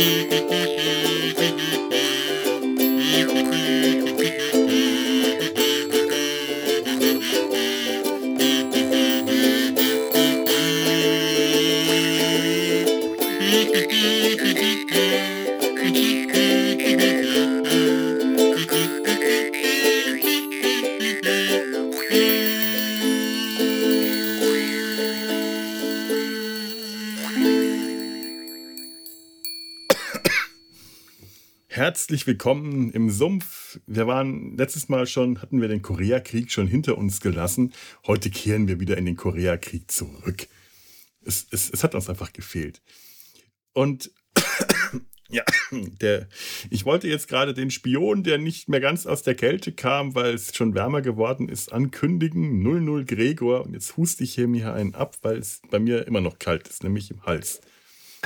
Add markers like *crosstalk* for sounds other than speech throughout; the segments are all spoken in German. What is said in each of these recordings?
Thank you. Herzlich willkommen im Sumpf. Wir waren letztes Mal schon, hatten wir den Koreakrieg schon hinter uns gelassen. Heute kehren wir wieder in den Koreakrieg zurück. Es, es, es hat uns einfach gefehlt. Und *coughs* ja, der, ich wollte jetzt gerade den Spion, der nicht mehr ganz aus der Kälte kam, weil es schon wärmer geworden ist, ankündigen. 00 Gregor. Und jetzt huste ich hier mir einen ab, weil es bei mir immer noch kalt ist, nämlich im Hals.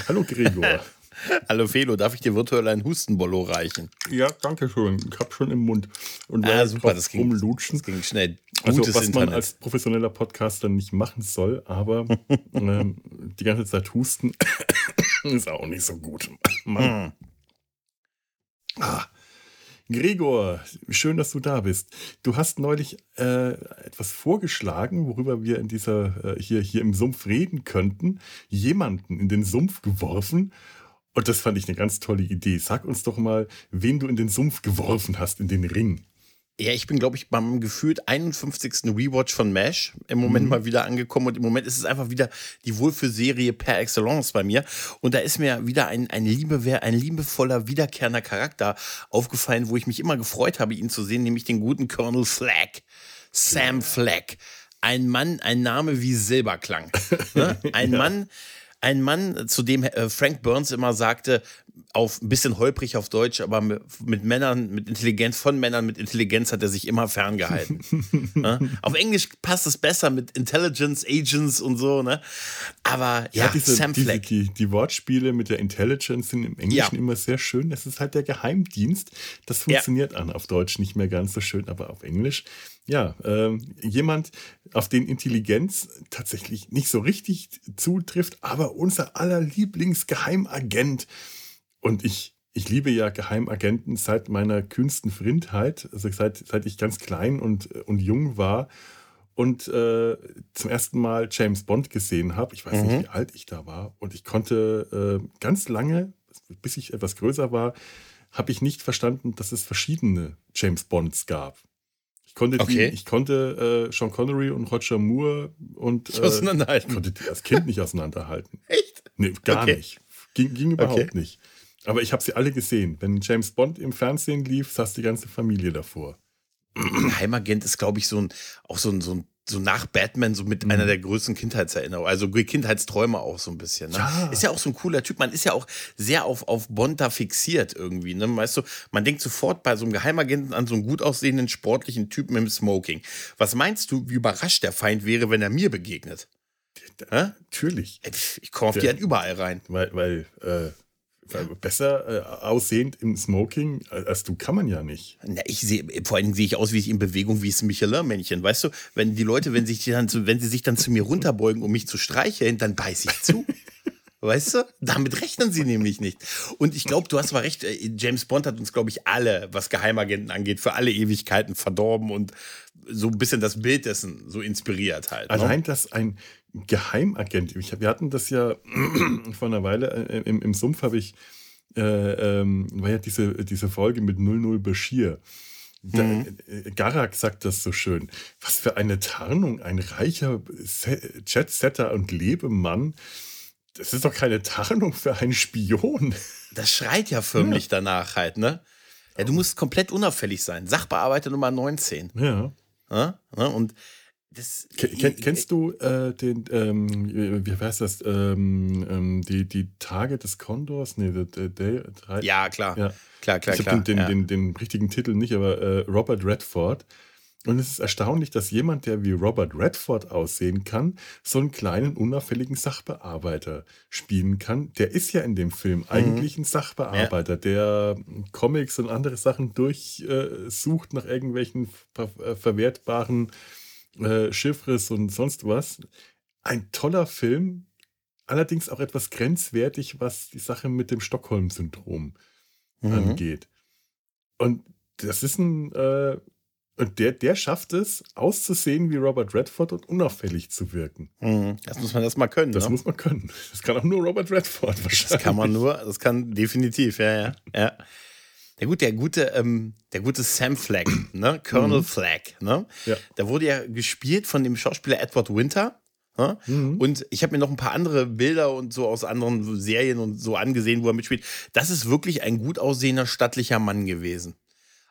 Hallo Gregor. *laughs* *laughs* Hallo Felo, darf ich dir virtuell ein Hustenbollo reichen? Ja, danke schön. Ich hab schon im Mund. Und ah, super, das ging, rumlutschen. das ging schnell. Also, Gutes also, was Internet. man als professioneller Podcaster nicht machen soll, aber *laughs* ähm, die ganze Zeit husten *coughs* ist auch nicht so gut. Mann. Hm. Ah. Gregor, schön, dass du da bist. Du hast neulich äh, etwas vorgeschlagen, worüber wir in dieser äh, hier, hier im Sumpf reden könnten. Jemanden in den Sumpf geworfen und das fand ich eine ganz tolle Idee. Sag uns doch mal, wen du in den Sumpf geworfen hast, in den Ring. Ja, ich bin, glaube ich, beim gefühlt 51. Rewatch von MASH im Moment mhm. mal wieder angekommen. Und im Moment ist es einfach wieder die Wohlfühlserie per excellence bei mir. Und da ist mir wieder ein, ein, Liebe, ein liebevoller, wiederkehrender Charakter aufgefallen, wo ich mich immer gefreut habe, ihn zu sehen, nämlich den guten Colonel Flagg. Sam Flagg. Ein Mann, ein Name wie Silberklang. *laughs* Ne? Ein ja. Mann, ein Mann, zu dem äh, Frank Burns immer sagte, auf ein bisschen holprig auf Deutsch, aber mit, Männern, mit Intelligenz, von Männern mit Intelligenz hat er sich immer ferngehalten. ja? *laughs* Auf Englisch passt es besser mit Intelligence, Agents und so, ne? Aber ja, ja diese, Sam Fleck. Diese, die, die, Wortspiele mit der Intelligence sind im Englischen ja. immer sehr schön. Das ist halt der Geheimdienst. Das funktioniert an auf Deutsch nicht mehr ganz so schön, aber auf Englisch. Ja, äh, jemand, auf den Intelligenz tatsächlich nicht so richtig zutrifft, aber unser aller Lieblingsgeheimagent und ich, ich liebe ja Geheimagenten seit meiner kühnsten Frindheit, also seit, seit ich ganz klein und, und jung war und äh, zum ersten Mal James Bond gesehen habe. Ich weiß mhm. nicht, wie alt ich da war. Und ich konnte äh, ganz lange, bis ich etwas größer war, habe ich nicht verstanden, dass es verschiedene James Bonds gab. Ich konnte, okay. die, ich konnte äh, Sean Connery und Roger Moore und äh, auseinanderhalten. Ich konnte die als Kind nicht auseinanderhalten. *laughs* Echt? Nee, gar okay. nicht. Ging, ging überhaupt okay. nicht. Aber ich habe sie alle gesehen. Wenn James Bond im Fernsehen lief, saß die ganze Familie davor. Geheimagent ist, glaube ich, so ein, auch so ein, so ein so nach Batman, so mit mhm. einer der größten Kindheitserinnerungen, also Kindheitsträume auch so ein bisschen. Ne? Ja. Ist ja auch so ein cooler Typ. Man ist ja auch sehr auf, auf Bond da fixiert irgendwie. Ne? Weißt du, man denkt sofort bei so einem Geheimagenten an so einen gut aussehenden, sportlichen Typen im Smoking. Was meinst du, wie überrascht der Feind wäre, wenn er mir begegnet? Ja, natürlich. Ich komme auf die halt überall rein. Weil, weil äh, besser äh, aussehend im Smoking als du kann man ja nicht. Na, ich sehe, vor allem sehe ich aus wie ich in Bewegung wie das Michelin-Männchen. Weißt du, wenn die Leute, wenn, sich dann zu, wenn sie sich dann zu mir runterbeugen, um mich zu streicheln, dann beiß ich zu. *laughs* Weißt du? Damit rechnen sie nämlich nicht. Und ich glaube, du hast mal recht, äh, James Bond hat uns, glaube ich, alle, was Geheimagenten angeht, für alle Ewigkeiten verdorben und so ein bisschen das Bild dessen so inspiriert halt. Ne? Allein, dass ein Geheimagent, ich, wir hatten das ja *clears throat* vor einer Weile, äh, im, im Sumpf habe ich, äh, ähm, war ja diese, diese Folge mit 00 Bashir. Da, mhm. Äh, Garak sagt das so schön. Was für eine Tarnung, ein reicher Jetsetter und Lebemann. Das ist doch keine Tarnung für einen Spion. Das schreit ja förmlich ja. danach halt, ne? Ja, du musst komplett unauffällig sein. Sachbearbeiter Nummer 19. Ja. ja? Und das, Ken, kennst du äh, den, ähm, wie heißt das, ähm, ähm, die, die Tage des Kondors? Nee, the, the day, drei, ja, klar. Ja. Klar, klar, ich klar. Den, ja. den, den, den, richtigen Titel nicht, aber äh, Robert Redford. Und es ist erstaunlich, dass jemand, der wie Robert Redford aussehen kann, so einen kleinen, unauffälligen Sachbearbeiter spielen kann. Der ist ja in dem Film mhm. eigentlich ein Sachbearbeiter, ja. der Comics und andere Sachen durchsucht nach irgendwelchen ver äh, verwertbaren äh, Chiffres und sonst was. Ein toller Film, allerdings auch etwas grenzwertig, was die Sache mit dem Stockholm-Syndrom mhm. angeht. Und das ist ein, äh, und der, der schafft es, auszusehen wie Robert Redford und unauffällig zu wirken. Mhm. Das muss man erstmal können. Das ne? muss man können. Das kann auch nur Robert Redford wahrscheinlich. Das kann man nur, das kann definitiv, ja, ja. ja. Der gute, der gute, ähm, der gute Sam Flagg, *clears throat* ne? Colonel mhm. Flagg, ne? Ja. Der wurde ja gespielt von dem Schauspieler Edward Winter. Ne? Mhm. Und ich habe mir noch ein paar andere Bilder und so aus anderen Serien und so angesehen, wo er mitspielt. Das ist wirklich ein gut aussehender, stattlicher Mann gewesen.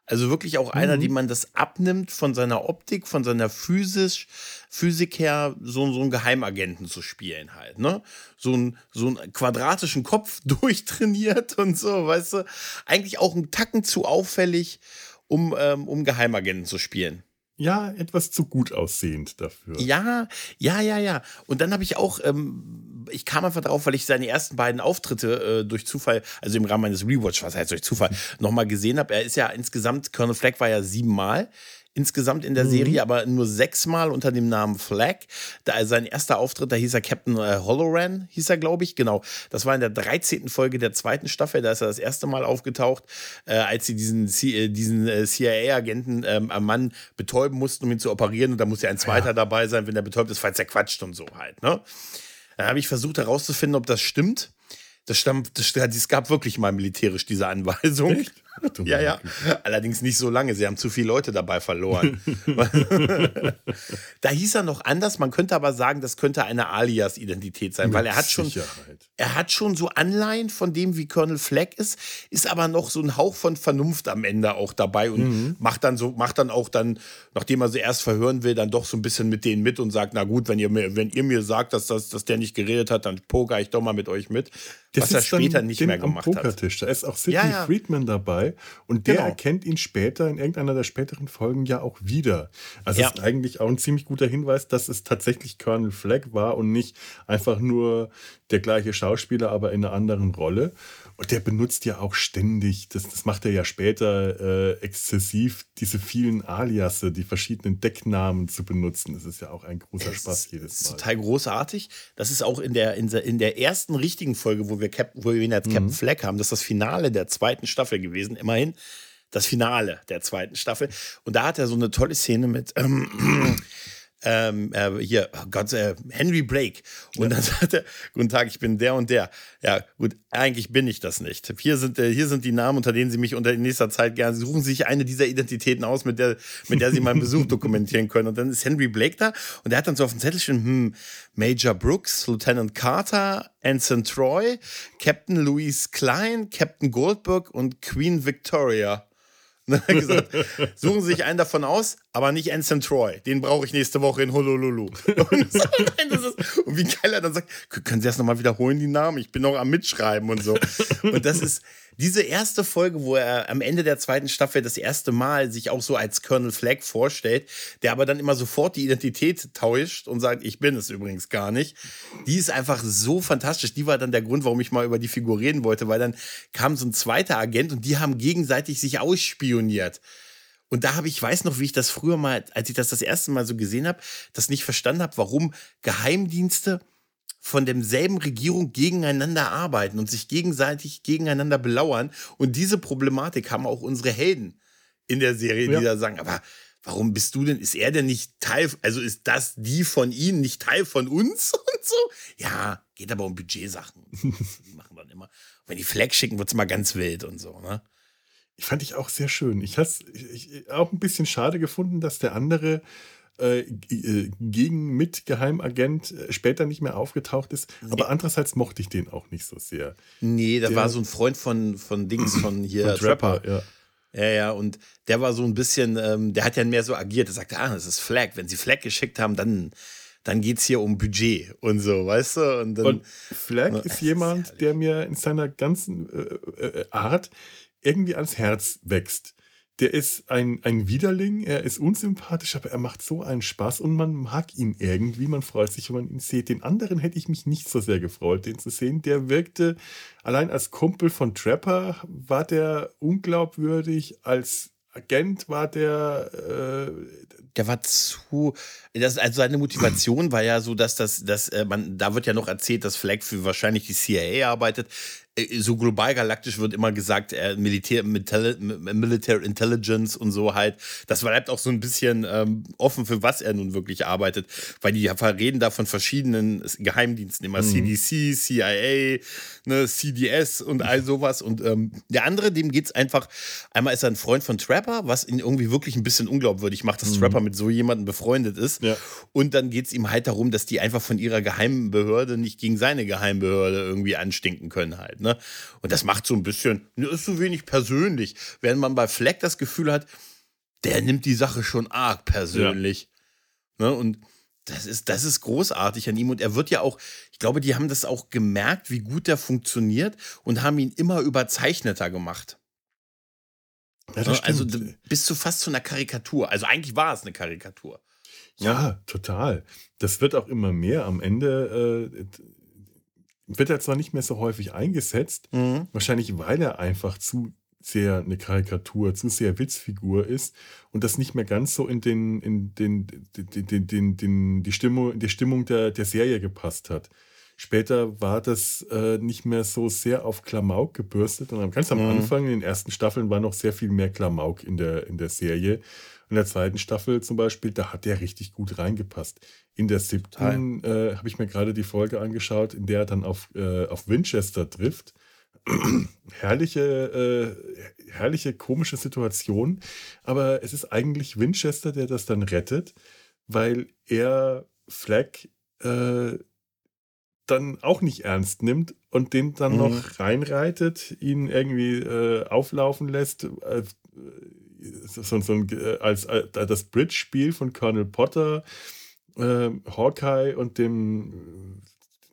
Also wirklich auch einer, mhm. dem man das abnimmt von seiner Optik, von seiner Physis, Physik her, so, so einen Geheimagenten zu spielen halt, ne? So, ein, so einen quadratischen Kopf *laughs* durchtrainiert und so, weißt du? Eigentlich auch einen Tacken zu auffällig, um, ähm, um Geheimagenten zu spielen ja, etwas zu gut aussehend dafür. Ja, ja, ja, ja. Und dann habe ich auch, ähm, ich kam einfach drauf, weil ich seine ersten beiden Auftritte äh, durch Zufall, also im Rahmen meines Rewatch, was heißt durch Zufall, nochmal gesehen habe. Er ist ja insgesamt, Colonel Fleck war ja siebenmal insgesamt in der mhm. Serie, aber nur sechsmal unter dem Namen Flag. Da, sein erster Auftritt, da hieß er Captain äh, Holloran, hieß er, glaube ich. Genau. Das war in der 13. Folge der zweiten Staffel. Da ist er das erste Mal aufgetaucht, äh, als sie diesen, äh, diesen äh, CIA-Agenten ähm, am Mann betäuben mussten, um ihn zu operieren. Und da muss ja ein zweiter ja. dabei sein, wenn er betäubt ist, falls er quatscht und so halt. Ne? Dann habe ich versucht herauszufinden, ob das stimmt. Das stammt, das, es gab wirklich mal militärisch diese Anweisung. Echt? Ja, ja. Allerdings nicht so lange. Sie haben zu viele Leute dabei verloren. *laughs* da hieß er noch anders. Man könnte aber sagen, das könnte eine Alias-Identität sein, Mit weil er hat schon, er hat schon so Anleihen von dem, wie Colonel Fleck ist, ist aber noch so ein Hauch von Vernunft am Ende auch dabei und mhm. macht dann so, macht dann auch dann, nachdem er sie erst verhören will, dann doch so ein bisschen mit denen mit und sagt, na gut, wenn ihr mir, wenn ihr mir sagt, dass, das, dass der nicht geredet hat, dann poker ich doch mal mit euch mit. Das was er später nicht mehr gemacht hat. Da ist auch Sidney ja, ja. Friedman dabei dabei und der genau. erkennt ihn später in irgendeiner der späteren Folgen ja auch wieder. Also ja. ist eigentlich auch ein ziemlich guter Hinweis, dass es tatsächlich Colonel Flagg war und nicht einfach nur der gleiche Schauspieler, aber in einer anderen Rolle. Und der benutzt ja auch ständig, das, das macht er ja später äh, exzessiv, diese vielen Aliasse, die verschiedenen Decknamen zu benutzen. Das ist ja auch ein großer es Spaß jedes Mal. Ist total großartig. Das ist auch in der, in der, in der ersten richtigen Folge, wo wir, Cap, wo wir ihn als Captain mhm. Flag haben, das ist das Finale der zweiten Staffel gewesen, immerhin. Das Finale der zweiten Staffel. Und da hat er so eine tolle Szene mit. Ähm, ähm, äh, hier, oh Gott, äh, Henry Blake. Und ja. dann *laughs* sagt er, guten Tag, ich bin der und der. Ja, gut, eigentlich bin ich das nicht. Hier sind, äh, hier sind die Namen, unter denen Sie mich unter in nächster Zeit gerne, suchen Sie sich eine dieser Identitäten aus, mit der, mit der Sie meinen Besuch *laughs* dokumentieren können. Und dann ist Henry Blake da und der hat dann so auf dem Zettelchen, hm, Major Brooks, Lieutenant Carter, Anson Troy, Captain Louise Klein, Captain Goldberg und Queen Victoria. Und dann hat er gesagt, suchen Sie sich einen davon aus, aber nicht Anson Troy. Den brauche ich nächste Woche in Honolulu. *laughs* Und, so, und wie geil er dann sagt, können Sie das nochmal wiederholen, die Namen? Ich bin noch am Mitschreiben und so. Und das ist diese erste Folge, wo er am Ende der zweiten Staffel das erste Mal sich auch so als Colonel Flagg vorstellt, der aber dann immer sofort die Identität täuscht und sagt, ich bin es übrigens gar nicht. Die ist einfach so fantastisch. Die war dann der Grund, warum ich mal über die Figur reden wollte, weil dann kam so ein zweiter Agent und die haben gegenseitig sich ausspioniert. Und da habe ich, weiß noch, wie ich das früher mal, als ich das das erste Mal so gesehen habe, das nicht verstanden habe, warum Geheimdienste von demselben Regierung gegeneinander arbeiten und sich gegenseitig gegeneinander belauern. Und diese Problematik haben auch unsere Helden in der Serie, die ja. da sagen, aber warum bist du denn, ist er denn nicht Teil, also ist das die von ihnen nicht Teil von uns *laughs* und so? Ja, geht aber um Budgetsachen. *laughs* die machen dann immer. Wenn die Flag schicken, wird es mal ganz wild und so, ne? Ich fand ich auch sehr schön. Ich habe auch ein bisschen schade gefunden, dass der andere äh, äh, gegen mit Geheimagent äh, später nicht mehr aufgetaucht ist. Nee. Aber andererseits mochte ich den auch nicht so sehr. Nee, da war so ein Freund von, von Dings, von *clears throat* hier von Trapper. Trapper. Ja. Ja, ja, und der war so ein bisschen, ähm, der hat ja mehr so agiert. Er sagte, ah, das ist Flag. Wenn sie Flag geschickt haben, dann, dann geht es hier um Budget und so, weißt du? Und, dann, und Flag ist jemand, *laughs* der mir in seiner ganzen äh, äh, Art irgendwie ans Herz wächst. Der ist ein, ein Widerling, er ist unsympathisch, aber er macht so einen Spaß und man mag ihn irgendwie. Man freut sich, wenn man ihn sieht. Den anderen hätte ich mich nicht so sehr gefreut, den zu sehen. Der wirkte allein als Kumpel von Trapper, war der unglaubwürdig. Als Agent war der, äh, der war zu. Das, also seine Motivation war ja so, dass das, dass äh, man, da wird ja noch erzählt, dass Flag für wahrscheinlich die CIA arbeitet. Äh, so global galaktisch wird immer gesagt, äh, Militär, Military Intelligence und so halt. Das bleibt auch so ein bisschen ähm, offen, für was er nun wirklich arbeitet, weil die reden da von verschiedenen Geheimdiensten, immer mhm. CDC, CIA, ne, CDS und all sowas. Und ähm, der andere, dem geht es einfach, einmal ist er ein Freund von Trapper, was ihn irgendwie wirklich ein bisschen unglaubwürdig macht, dass mhm. Trapper mit so jemandem befreundet ist. Ja. Und dann geht es ihm halt darum, dass die einfach von ihrer geheimen Behörde nicht gegen seine Geheimbehörde irgendwie anstinken können halt. Ne? Und das macht so ein bisschen, ne, ist so wenig persönlich. Während man bei Fleck das Gefühl hat, der nimmt die Sache schon arg persönlich. Ja. Ne? Und das ist, das ist großartig an ihm. Und er wird ja auch, ich glaube, die haben das auch gemerkt, wie gut der funktioniert und haben ihn immer überzeichneter gemacht. Ja, ne? also bis zu fast zu einer Karikatur. Also eigentlich war es eine Karikatur. Ja, total. Das wird auch immer mehr. Am Ende äh, wird er zwar nicht mehr so häufig eingesetzt, mhm. wahrscheinlich weil er einfach zu sehr eine Karikatur, zu sehr Witzfigur ist und das nicht mehr ganz so in den, in den, den, den, den, den die Stimmung, die Stimmung der, der Serie gepasst hat. Später war das äh, nicht mehr so sehr auf Klamauk gebürstet. Und ganz am mhm. Anfang, in den ersten Staffeln, war noch sehr viel mehr Klamauk in der, in der Serie. In der zweiten Staffel zum Beispiel, da hat der richtig gut reingepasst. In der siebten äh, habe ich mir gerade die Folge angeschaut, in der er dann auf, äh, auf Winchester trifft. *clears throat* herrliche, äh, herrliche, komische Situation. Aber es ist eigentlich Winchester, der das dann rettet, weil er Fleck äh, dann auch nicht ernst nimmt und den dann mhm. noch reinreitet, ihn irgendwie äh, auflaufen lässt. Äh, so, so ein, äh, als, als äh, das Bridge-Spiel von Colonel Potter, äh, Hawkeye und dem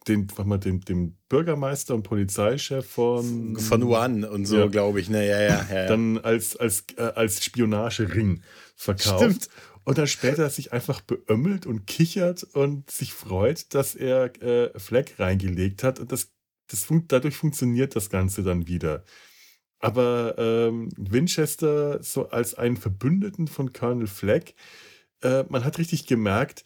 den, mal, dem, dem Bürgermeister und Polizeichef von von One und so, ja. glaube ich, ne, ja, ja, ja, Dann als, als, äh, als Spionagering verkauft. Stimmt. Und dann später sich einfach beömmelt und kichert und sich freut, dass er äh, Fleck reingelegt hat. Und das, das fun dadurch funktioniert das Ganze dann wieder. Aber ähm, Winchester so als einen Verbündeten von Colonel Fleck, äh, man hat richtig gemerkt,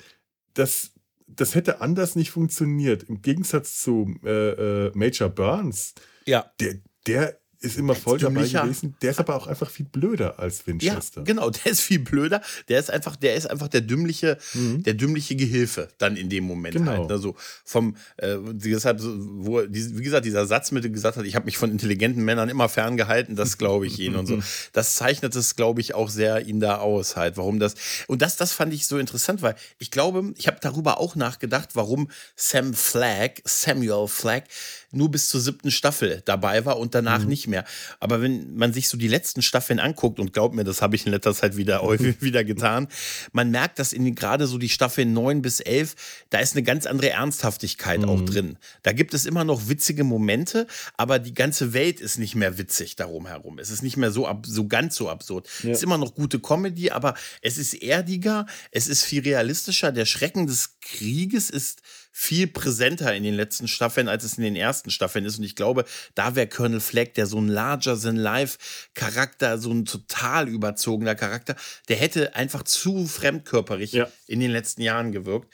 dass das hätte anders nicht funktioniert. Im Gegensatz zu äh, äh, Major Burns, ja. der, der ist immer voll dabei gewesen. Der ist aber auch einfach viel blöder als Winchester. Ja, genau, *laughs* der ist viel blöder. Der ist einfach, der ist einfach der dümmliche, mhm. der dümmliche Gehilfe dann in dem Moment genau. halt. Also vom, äh, deshalb, wo, wie gesagt, dieser Satz mit dem gesagt hat, ich habe mich von intelligenten Männern immer ferngehalten, das glaube ich ihnen und so. *laughs* Das zeichnet es, glaube ich, auch sehr ihn da aus halt, warum das. Und das, das fand ich so interessant, weil ich glaube, ich habe darüber auch nachgedacht, warum Sam Flagg, Samuel Flagg, nur bis zur siebten Staffel dabei war und danach mhm. nicht mehr. Aber wenn man sich so die letzten Staffeln anguckt, und glaubt mir, das habe ich in letzter Zeit wieder *laughs* häufig wieder getan, man merkt, dass in gerade so die Staffeln neun bis elf, da ist eine ganz andere Ernsthaftigkeit mhm. auch drin. Da gibt es immer noch witzige Momente, aber die ganze Welt ist nicht mehr witzig darum herum. Es ist nicht mehr so, ab, so ganz so absurd. Ja. Es ist immer noch gute Comedy, aber es ist erdiger, es ist viel realistischer. Der Schrecken des Krieges ist viel präsenter in den letzten Staffeln, als es in den ersten Staffeln ist. Und ich glaube, da wäre Colonel Fleck, der so ein Larger-than-Life-Charakter, so ein total überzogener Charakter, der hätte einfach zu fremdkörperig ja. in den letzten Jahren gewirkt.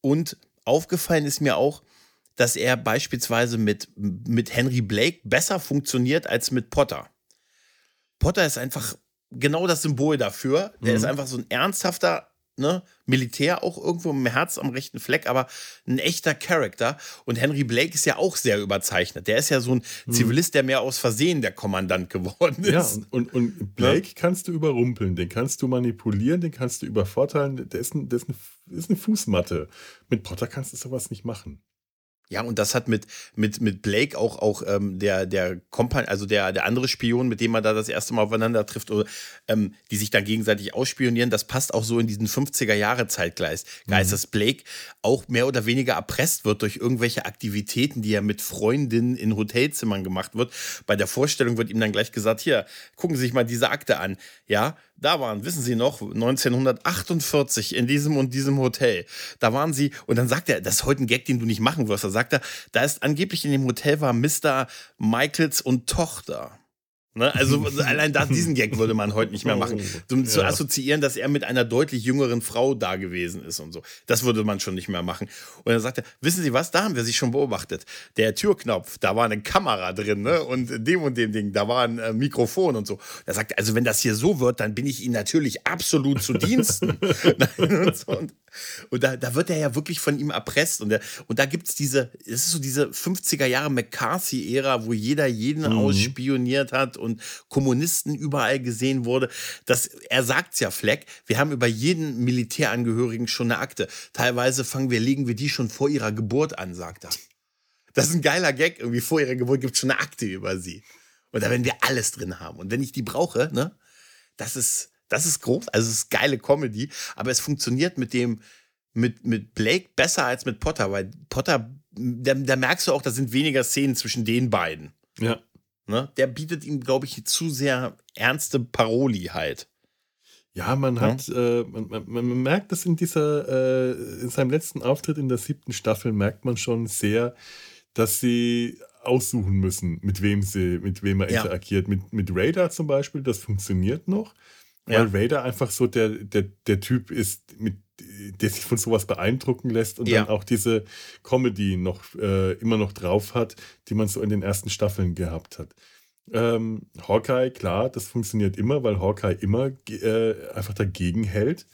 Und aufgefallen ist mir auch, dass er beispielsweise mit, mit Henry Blake besser funktioniert als mit Potter. Potter ist einfach genau das Symbol dafür. Der mhm. ist einfach so ein ernsthafter, ne, Militär auch irgendwo im Herz am rechten Fleck, aber ein echter Charakter. Und Henry Blake ist ja auch sehr überzeichnet. Der ist ja so ein hm. Zivilist, der mehr aus Versehen der Kommandant geworden ist. Ja, und, und Blake ja? kannst du überrumpeln, den kannst du manipulieren, den kannst du übervorteilen. Der ist, ein, der ist, eine, ist eine Fußmatte. Mit Potter kannst du sowas nicht machen. Ja, und das hat mit, mit, mit Blake auch, auch ähm, der, der Kompan also der, der andere Spion, mit dem man da das erste Mal aufeinander trifft, oder, ähm, die sich dann gegenseitig ausspionieren, das passt auch so in diesen 50er-Jahre-Zeitgeist. Mhm. dass Blake auch mehr oder weniger erpresst wird durch irgendwelche Aktivitäten, die er mit Freundinnen in Hotelzimmern gemacht wird. Bei der Vorstellung wird ihm dann gleich gesagt, hier, gucken Sie sich mal diese Akte an. Ja, da waren, wissen Sie noch, 1948 in diesem und diesem Hotel. Da waren Sie, und dann sagt er, das ist heute ein Gag, den du nicht machen wirst. Da sagt er, da ist angeblich in dem Hotel war Mr. Michaels und Tochter. Ne? Also *laughs* allein das, diesen Gag würde man heute nicht mehr machen. Um oh, zu ja. assoziieren, dass er mit einer deutlich jüngeren Frau da gewesen ist und so. Das würde man schon nicht mehr machen. Und dann sagt er, wissen Sie was, da haben wir sich schon beobachtet. Der Türknopf, da war eine Kamera drin, ne? Und dem und dem Ding, da war ein äh, Mikrofon und so. Er sagt, also wenn das hier so wird, dann bin ich Ihnen natürlich absolut zu Diensten. *laughs* *laughs* und, so. und, und da, da wird er ja wirklich von ihm erpresst. Und, der, und da gibt es diese, es ist so diese 50er Jahre McCarthy-Ära, wo jeder jeden mhm. ausspioniert hat und Kommunisten überall gesehen wurde. Das, er sagt's ja, Fleck, wir haben über jeden Militärangehörigen schon eine Akte. Teilweise fangen wir, legen wir die schon vor ihrer Geburt an, sagt er. Das ist ein geiler Gag. Irgendwie vor ihrer Geburt gibt es schon eine Akte über sie. Und da werden wir alles drin haben. Und wenn ich die brauche, ne, das ist, das ist groß. Also es ist geile Comedy. Aber es funktioniert mit dem, mit, mit Blake besser als mit Potter, weil Potter, da, da merkst du auch, da sind weniger Szenen zwischen den beiden. Ja. Ne? Der bietet ihm, glaube ich, zu sehr ernste Paroli halt. Ja, man hat, ja? Äh, man, man, man, merkt das in dieser, äh, in seinem letzten Auftritt in der siebten Staffel merkt man schon sehr, dass sie aussuchen müssen, mit wem sie, mit wem er ja. interagiert. Mit, mit Radar zum Beispiel, das funktioniert noch, weil ja. Radar einfach so der, der, der Typ ist, mit, der sich von sowas beeindrucken lässt und ja. dann auch diese Comedy noch äh, immer noch drauf hat, die man so in den ersten Staffeln gehabt hat. Ähm, Hawkeye, klar, das funktioniert immer, weil Hawkeye immer äh, einfach dagegen hält.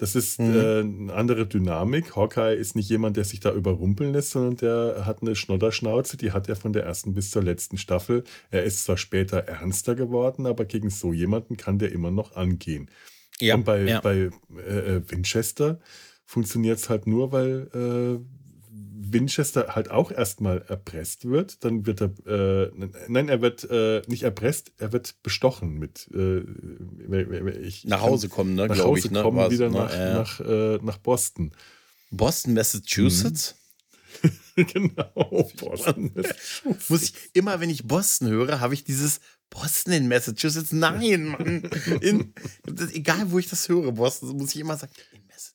Das ist mhm. äh, eine andere Dynamik. Hawkeye ist nicht jemand, der sich da überrumpeln lässt, sondern der hat eine Schnodderschnauze, die hat er von der ersten bis zur letzten Staffel. Er ist zwar später ernster geworden, aber gegen so jemanden kann der immer noch angehen. Ja, Und bei, ja. bei äh, äh Winchester funktioniert es halt nur, weil äh, Winchester halt auch erstmal erpresst wird. Dann wird er, äh, nein, er wird äh, nicht erpresst, er wird bestochen mit. Äh, ich nach Hause kommen, ne? Nach Hause ich, ne? kommen, Was, wieder ne? nach, äh. nach, äh, nach Boston. Boston, Massachusetts? Mhm. *laughs* genau, *laughs* Boston. Muss ich immer, wenn ich Boston höre, habe ich dieses Boston in Massachusetts. Nein, Mann. In, egal, wo ich das höre, Boston, muss ich immer sagen,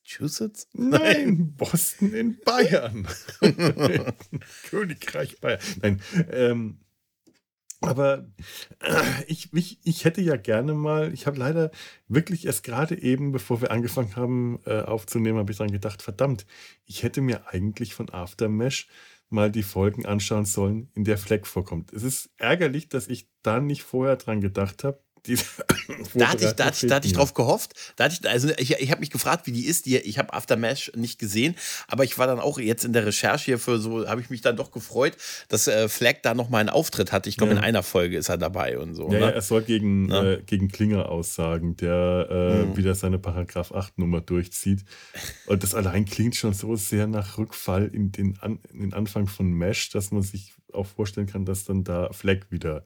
Massachusetts? Nein, Boston in Bayern. *laughs* Königreich Bayern. Nein, ähm, aber äh, ich, ich, ich hätte ja gerne mal, ich habe leider wirklich erst gerade eben, bevor wir angefangen haben äh, aufzunehmen, habe ich dann gedacht, verdammt, ich hätte mir eigentlich von Aftermesh mal die Folgen anschauen sollen, in der Fleck vorkommt. Es ist ärgerlich, dass ich da nicht vorher dran gedacht habe, *laughs* da hatte ich, da hatte ich, da hatte ich drauf gehofft. Da hatte ich, also ich, ich habe mich gefragt, wie die ist. Die, ich habe Aftermash nicht gesehen, aber ich war dann auch jetzt in der Recherche hier für so, habe ich mich dann doch gefreut, dass äh, Flag da noch mal einen Auftritt hatte. Ich glaube, ja. in einer Folge ist er dabei und so. Ja, ne? ja er soll gegen, äh, gegen Klinger aussagen, der äh, mhm. wieder seine Paragraph 8 Nummer durchzieht. Und das allein klingt schon so sehr nach Rückfall in den, An in den Anfang von Mesh, dass man sich auch vorstellen kann, dass dann da Flag wieder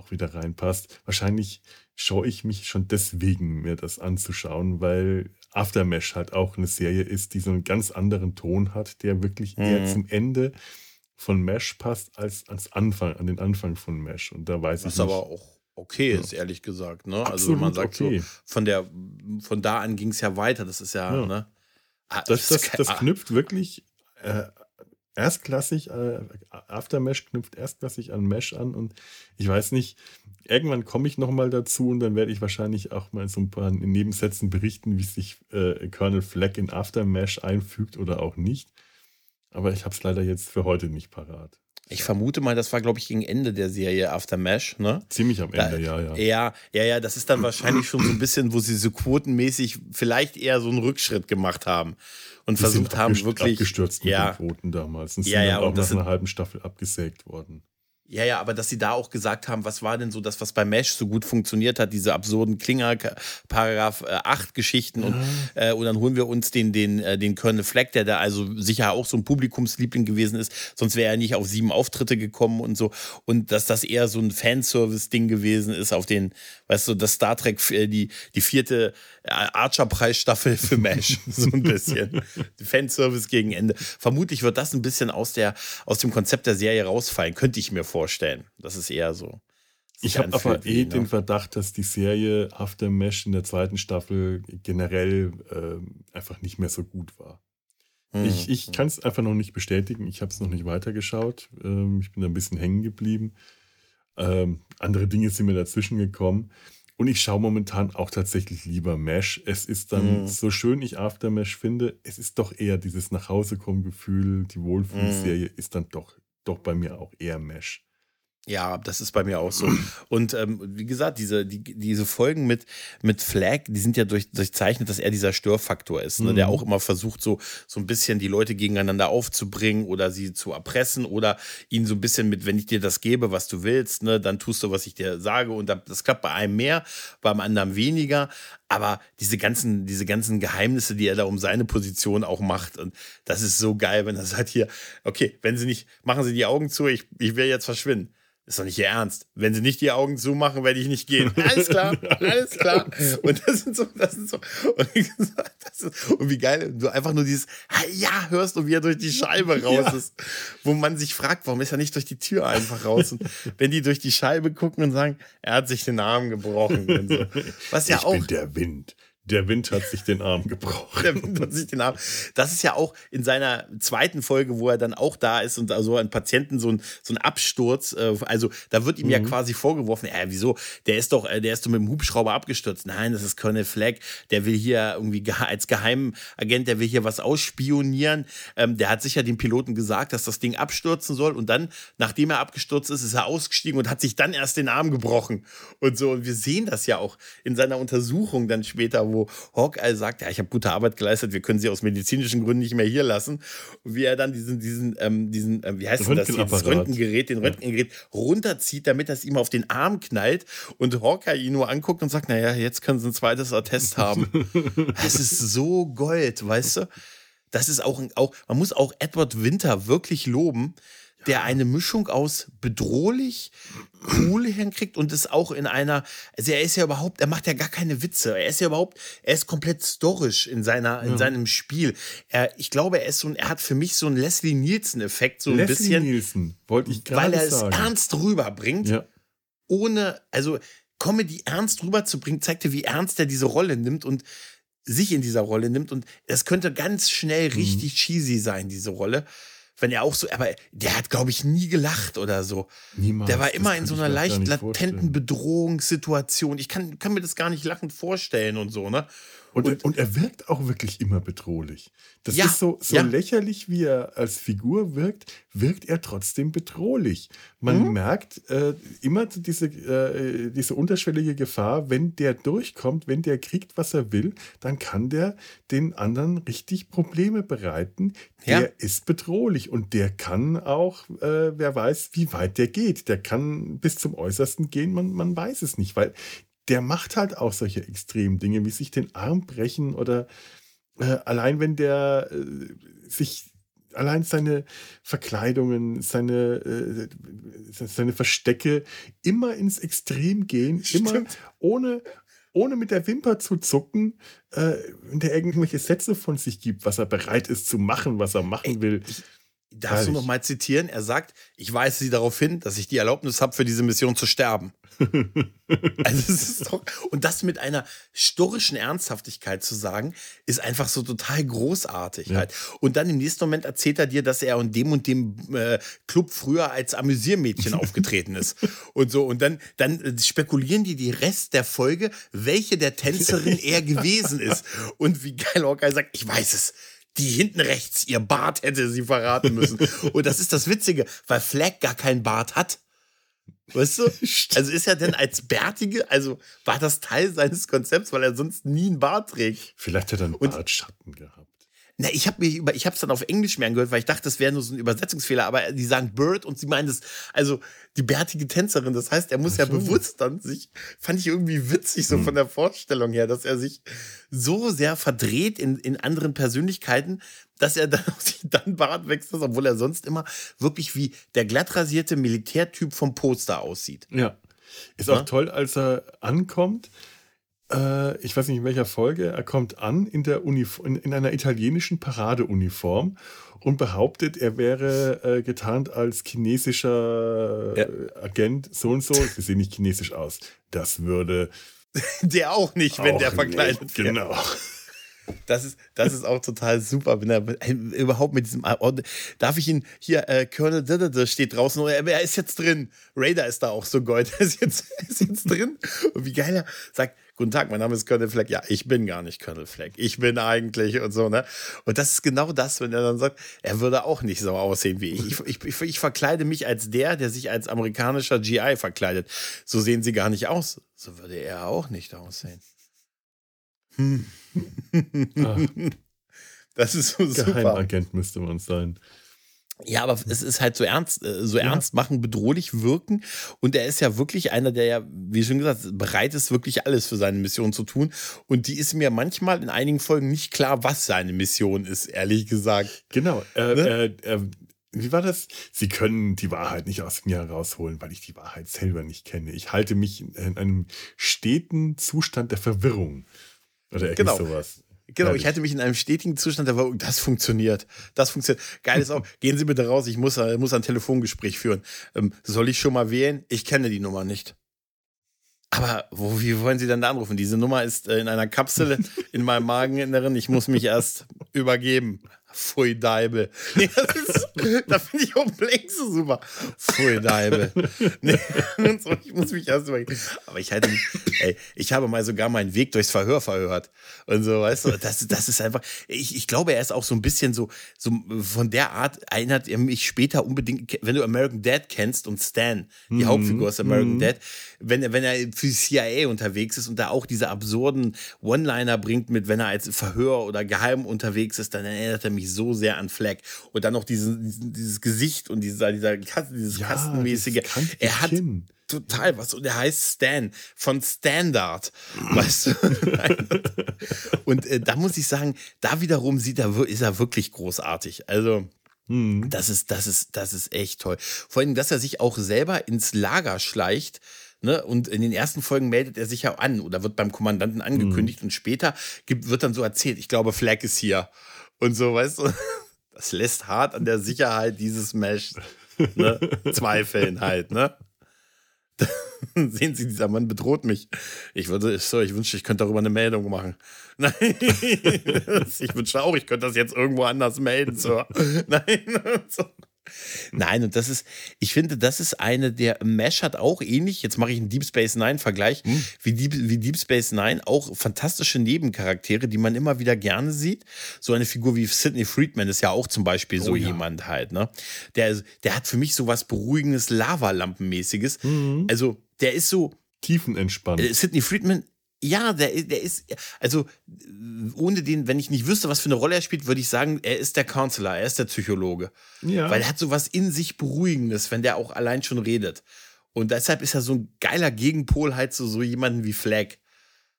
auch wieder reinpasst. Wahrscheinlich schaue ich mich schon deswegen, mir das anzuschauen, weil Aftermesh halt auch eine Serie ist, die so einen ganz anderen Ton hat, der wirklich mhm. eher zum Ende von Mesh passt als ans Anfang, an den Anfang von Mesh. Und da weiß Was ich nicht. aber auch okay ist, ehrlich gesagt. Ne? also man sagt okay. so, von der, von da an ging es ja weiter. Das ist ja, ja. ne? Ah, das, das, das, knüpft wirklich äh, erstklassig, äh, Aftermesh knüpft erstklassig an Mesh an und ich weiß nicht, irgendwann komme ich nochmal dazu und dann werde ich wahrscheinlich auch mal so ein paar Nebensätzen berichten, wie sich äh, Kernel Flag in Aftermesh einfügt oder auch nicht. Aber ich habe es leider jetzt für heute nicht parat. Ich vermute mal, das war, glaube ich, gegen Ende der Serie After Mesh, ne? Ziemlich am Ende, da, ja, ja. Ja, ja, ja, das ist dann wahrscheinlich schon so ein bisschen, wo sie so quotenmäßig vielleicht eher so einen Rückschritt gemacht haben und versucht haben, wirklich. abgestürzt mit ja. den Quoten damals und ja, sind ja, dann auch nach einer halben Staffel abgesägt worden. Ja, ja, aber dass sie da auch gesagt haben, was war denn so das, was bei Mesh so gut funktioniert hat, diese absurden Klinger, Paragraph 8 äh, Geschichten und, mhm. äh, und dann holen wir uns den, den, äh, den Colonel Fleck, der da also sicher auch so ein Publikumsliebling gewesen ist, sonst wäre er nicht auf sieben Auftritte gekommen und so. Und dass das eher so ein Fanservice-Ding gewesen ist, auf den, weißt du, das Star Trek, äh, die, die vierte Archer-Preisstaffel für Mesh, *laughs* so ein bisschen. Fanservice gegen Ende. Vermutlich wird das ein bisschen aus, der, aus dem Konzept der Serie rausfallen, könnte ich mir vorstellen. Das ist eher so. Ich habe aber eh den Verdacht, dass die Serie After Mesh in der zweiten Staffel generell äh, einfach nicht mehr so gut war. Hm. Ich, ich hm. kann es einfach noch nicht bestätigen. Ich habe es noch nicht weitergeschaut. Ähm, ich bin da ein bisschen hängen geblieben. Ähm, andere Dinge sind mir dazwischen gekommen. Und ich schaue momentan auch tatsächlich lieber Mesh. Es ist dann, mhm. so schön ich Aftermesh finde, es ist doch eher dieses Nachhausekommen-Gefühl, die Wohlfühlserie mhm. ist dann doch, doch bei mir auch eher Mesh. Ja, das ist bei mir auch so. Und ähm, wie gesagt, diese, die, diese Folgen mit, mit Flag, die sind ja durch, durchzeichnet, dass er dieser Störfaktor ist, ne? Mhm. der auch immer versucht, so, so ein bisschen die Leute gegeneinander aufzubringen oder sie zu erpressen oder ihnen so ein bisschen mit, wenn ich dir das gebe, was du willst, ne, dann tust du, was ich dir sage. Und das klappt bei einem mehr, beim anderen weniger. Aber diese ganzen, diese ganzen Geheimnisse, die er da um seine Position auch macht, und das ist so geil, wenn er sagt hier, okay, wenn sie nicht, machen sie die Augen zu, ich, ich will jetzt verschwinden ist doch nicht Ihr Ernst. Wenn Sie nicht die Augen zumachen, werde ich nicht gehen. *laughs* Alles klar, alles klar. Und das sind so, das sind so, und, das ist, und wie geil, du einfach nur dieses Ja hörst und wie er durch die Scheibe raus ja. ist. Wo man sich fragt, warum ist er nicht durch die Tür einfach raus? Und wenn die durch die Scheibe gucken und sagen, er hat sich den Arm gebrochen. So. Was ja ich auch. Bin der Wind. Der Wind hat sich den Arm gebrochen. Der Wind hat sich den Arm. Das ist ja auch in seiner zweiten Folge, wo er dann auch da ist und also ein Patienten so ein, so ein Absturz. Äh, also da wird ihm mhm. ja quasi vorgeworfen, ja, wieso? Der ist doch, äh, der ist doch mit dem Hubschrauber abgestürzt. Nein, das ist Colonel Flagg. Der will hier irgendwie als Geheimagent, der will hier was ausspionieren. Ähm, der hat sicher dem Piloten gesagt, dass das Ding abstürzen soll. Und dann, nachdem er abgestürzt ist, ist er ausgestiegen und hat sich dann erst den Arm gebrochen. Und so. Und wir sehen das ja auch in seiner Untersuchung dann später, wo Hawkeye sagt, ja, ich habe gute Arbeit geleistet, wir können sie aus medizinischen Gründen nicht mehr hier lassen. Und wie er dann diesen, diesen, ähm, diesen, äh, wie heißt das, dieses Röntgengerät, den Röntgengerät runterzieht, damit das ihm auf den Arm knallt und Hawkeye ihn nur anguckt und sagt, naja, jetzt können sie ein zweites Attest haben. *laughs* das ist so Gold, weißt du? Das ist auch, auch, man muss auch Edward Winter wirklich loben, der eine Mischung aus bedrohlich, cool hinkriegt und ist auch in einer, also er ist ja überhaupt, er macht ja gar keine Witze. Er ist ja überhaupt, er ist komplett storisch in seiner, in ja. seinem Spiel. Er, ich glaube, er ist so ein, er hat für mich so einen Leslie Nielsen-Effekt, so ein Leslie bisschen. Nielsen, wollte ich gerade Weil er es ernst rüberbringt, ja. ohne, also Comedy ernst rüberzubringen, zeigt dir, wie ernst er diese Rolle nimmt und sich in dieser Rolle nimmt. Und es könnte ganz schnell mhm. richtig mhm. cheesy sein, diese Rolle wenn er auch so, aber der hat, glaube ich, nie gelacht oder so. Niemals. Der war immer in so einer leicht latenten Bedrohungssituation. Ich kann, kann mir das gar nicht lachend vorstellen und so, ne? Und, und, und, er wirkt auch wirklich immer bedrohlich. Das ja, ist so, so ja. lächerlich, wie er als Figur wirkt, wirkt er trotzdem bedrohlich. Man mhm. merkt äh, immer diese, äh, diese unterschwellige Gefahr, wenn der durchkommt, wenn der kriegt, was er will, dann kann der den anderen richtig Probleme bereiten. Der ja. ist bedrohlich und der kann auch, äh, wer weiß, wie weit der geht. Der kann bis zum Äußersten gehen, man, man weiß es nicht, weil der macht halt auch solche extremen Dinge, wie sich den Arm brechen oder äh, allein wenn der äh, sich allein seine Verkleidungen, seine, äh, seine Verstecke immer ins Extrem gehen, Stimmt. immer ohne, ohne mit der Wimper zu zucken, äh, wenn der irgendwelche Sätze von sich gibt, was er bereit ist zu machen, was er machen will. Ich, darfst du noch mal zitieren? Er sagt, ich weise Sie darauf hin, dass ich die Erlaubnis habe, für diese Mission zu sterben. *laughs* also es ist doch, und das mit einer storischen Ernsthaftigkeit zu sagen, ist einfach so total großartig ja. halt. Und dann im nächsten Moment erzählt er dir, dass er in dem und dem äh, Club früher als Amüsiermädchen *laughs* aufgetreten ist. Und so, und dann, dann spekulieren die die Rest der Folge, welche der Tänzerin *laughs* er gewesen ist. Und wie geil Hawkeye sagt, ich weiß es die hinten rechts, ihr Bart hätte sie verraten müssen. *laughs* Und das ist das Witzige, weil Flag gar keinen Bart hat. Weißt du? *laughs* Also ist er denn als Bärtige, also war das Teil seines Konzepts, weil er sonst nie einen Bart trägt. Vielleicht hat er einen Bartschatten gehabt. Na, ich habe mir ich habe es dann auf Englisch mehr angehört, weil ich dachte, das wäre nur so ein Übersetzungsfehler, aber die sagen Bird und sie meinen das also die bärtige Tänzerin, das heißt, er muss ja bewusst dann sich fand ich irgendwie witzig so hm. von der Vorstellung her, dass er sich so sehr verdreht in, in anderen Persönlichkeiten, dass er *laughs* dann, dann Bart wechselt, obwohl er sonst immer wirklich wie der glattrasierte Militärtyp vom Poster aussieht. Ja. Ist ja? auch toll, als er ankommt äh, ich weiß nicht in welcher Folge, er kommt an in, der Uniform, in, in einer italienischen Paradeuniform und behauptet, er wäre äh, getarnt als chinesischer ja. Agent so und so. Sie sehen nicht chinesisch aus. Das würde *laughs* der auch nicht, wenn auch der verkleidet nicht, Genau. Das ist, das ist auch total super, wenn er überhaupt mit diesem. Darf ich ihn hier, äh, Colonel steht draußen, er ist jetzt drin. Raider ist da auch so gold. *laughs* Er ist jetzt, ist jetzt drin. Und wie geil er sagt: Guten Tag, mein Name ist Colonel Fleck. Ja, ich bin gar nicht Colonel Fleck. Ich bin eigentlich und so, ne? Und das ist genau das, wenn er dann sagt, er würde auch nicht so aussehen wie ich. Ich, ich, ich verkleide mich als der, der sich als amerikanischer GI verkleidet. So sehen sie gar nicht aus. So würde er auch nicht aussehen. Hm. Ah. *laughs* Das ist so super. Geheimagent müsste man sein. Ja, aber es ist halt so ernst, äh, so ja. ernst machen, bedrohlich wirken. Und er ist ja wirklich einer, der ja, wie schon gesagt, bereit ist, wirklich alles für seine Mission zu tun. Und die ist mir manchmal in einigen Folgen nicht klar, was seine Mission ist, ehrlich gesagt. Genau. Äh, ne? äh, äh, wie war das? Sie können die Wahrheit nicht aus mir herausholen, weil ich die Wahrheit selber nicht kenne. Ich halte mich in einem steten Zustand der Verwirrung. Oder irgendwie genau. sowas. Genau, ich hatte mich in einem stetigen Zustand, da war, das funktioniert. Das funktioniert. Geil ist auch, gehen Sie bitte raus, ich muss, äh, muss ein Telefongespräch führen. Ähm, soll ich schon mal wählen? Ich kenne die Nummer nicht. Aber wo, wie wollen Sie denn da anrufen? Diese Nummer ist äh, in einer Kapsel *laughs* in meinem Mageninneren. Ich muss mich erst übergeben. Pfui Deibel. Nee, das ist, da finde ich auch Blank so super. Pfui Deibel. Nee, *laughs* so, ich muss mich erst übergeben. Aber ich halte mich, ey, ich habe mal sogar meinen Weg durchs Verhör verhört. Und so, weißt du, das, das ist einfach, ich, ich glaube, er ist auch so ein bisschen so, so von der Art erinnert er mich später unbedingt, wenn du American Dad kennst und Stan, die mhm. Hauptfigur aus American mhm. Dad, wenn, wenn er für die CIA unterwegs ist und da auch diese absurden One-Liner bringt mit, wenn er als Verhör oder geheim unterwegs ist, dann erinnert er mich so sehr an Fleck. Und dann noch diesen, dieses Gesicht und dieser, dieser dieses ja, Kastenmäßige. Er hat hin. total was. Und er heißt Stan von Standard. *laughs* Weißt du? *laughs* und äh, da muss ich sagen, da wiederum sieht er, ist er wirklich großartig. Also. Mhm. Das ist, das ist, das ist echt toll. Vor allem, dass er sich auch selber ins Lager schleicht, Ne? Und in den ersten Folgen meldet er sich ja an oder wird beim Kommandanten angekündigt mhm. und später gibt, wird dann so erzählt, ich glaube, Flag ist hier. Und so, weißt du, *laughs* das lässt hart an der Sicherheit dieses Mesh ne? *laughs* zweifeln halt, ne? *laughs* Sehen Sie, dieser Mann bedroht mich. Ich würde, so, ich wünschte, ich könnte darüber eine Meldung machen. Nein, ich wünschte auch, ich könnte das jetzt irgendwo anders melden. So. Nein, so. Nein, und das ist, ich finde, das ist eine der, Mesh hat auch ähnlich, jetzt mache ich einen Deep Space Nine-Vergleich, hm. wie, Deep, wie Deep Space Nine, auch fantastische Nebencharaktere, die man immer wieder gerne sieht. So eine Figur wie Sidney Friedman ist ja auch zum Beispiel oh, so ja. jemand halt, ne? Der, der hat für mich so was Beruhigendes, Lavalampenmäßiges. Mhm. Also, der ist so. Tiefenentspannt. Äh, Sidney Friedman ja, der, der ist, also ohne den, wenn ich nicht wüsste, was für eine Rolle er spielt, würde ich sagen, er ist der Counselor, er ist der Psychologe. Ja. Weil er hat so was in sich Beruhigendes, wenn der auch allein schon redet. Und deshalb ist er so ein geiler Gegenpol halt zu so jemanden wie Flag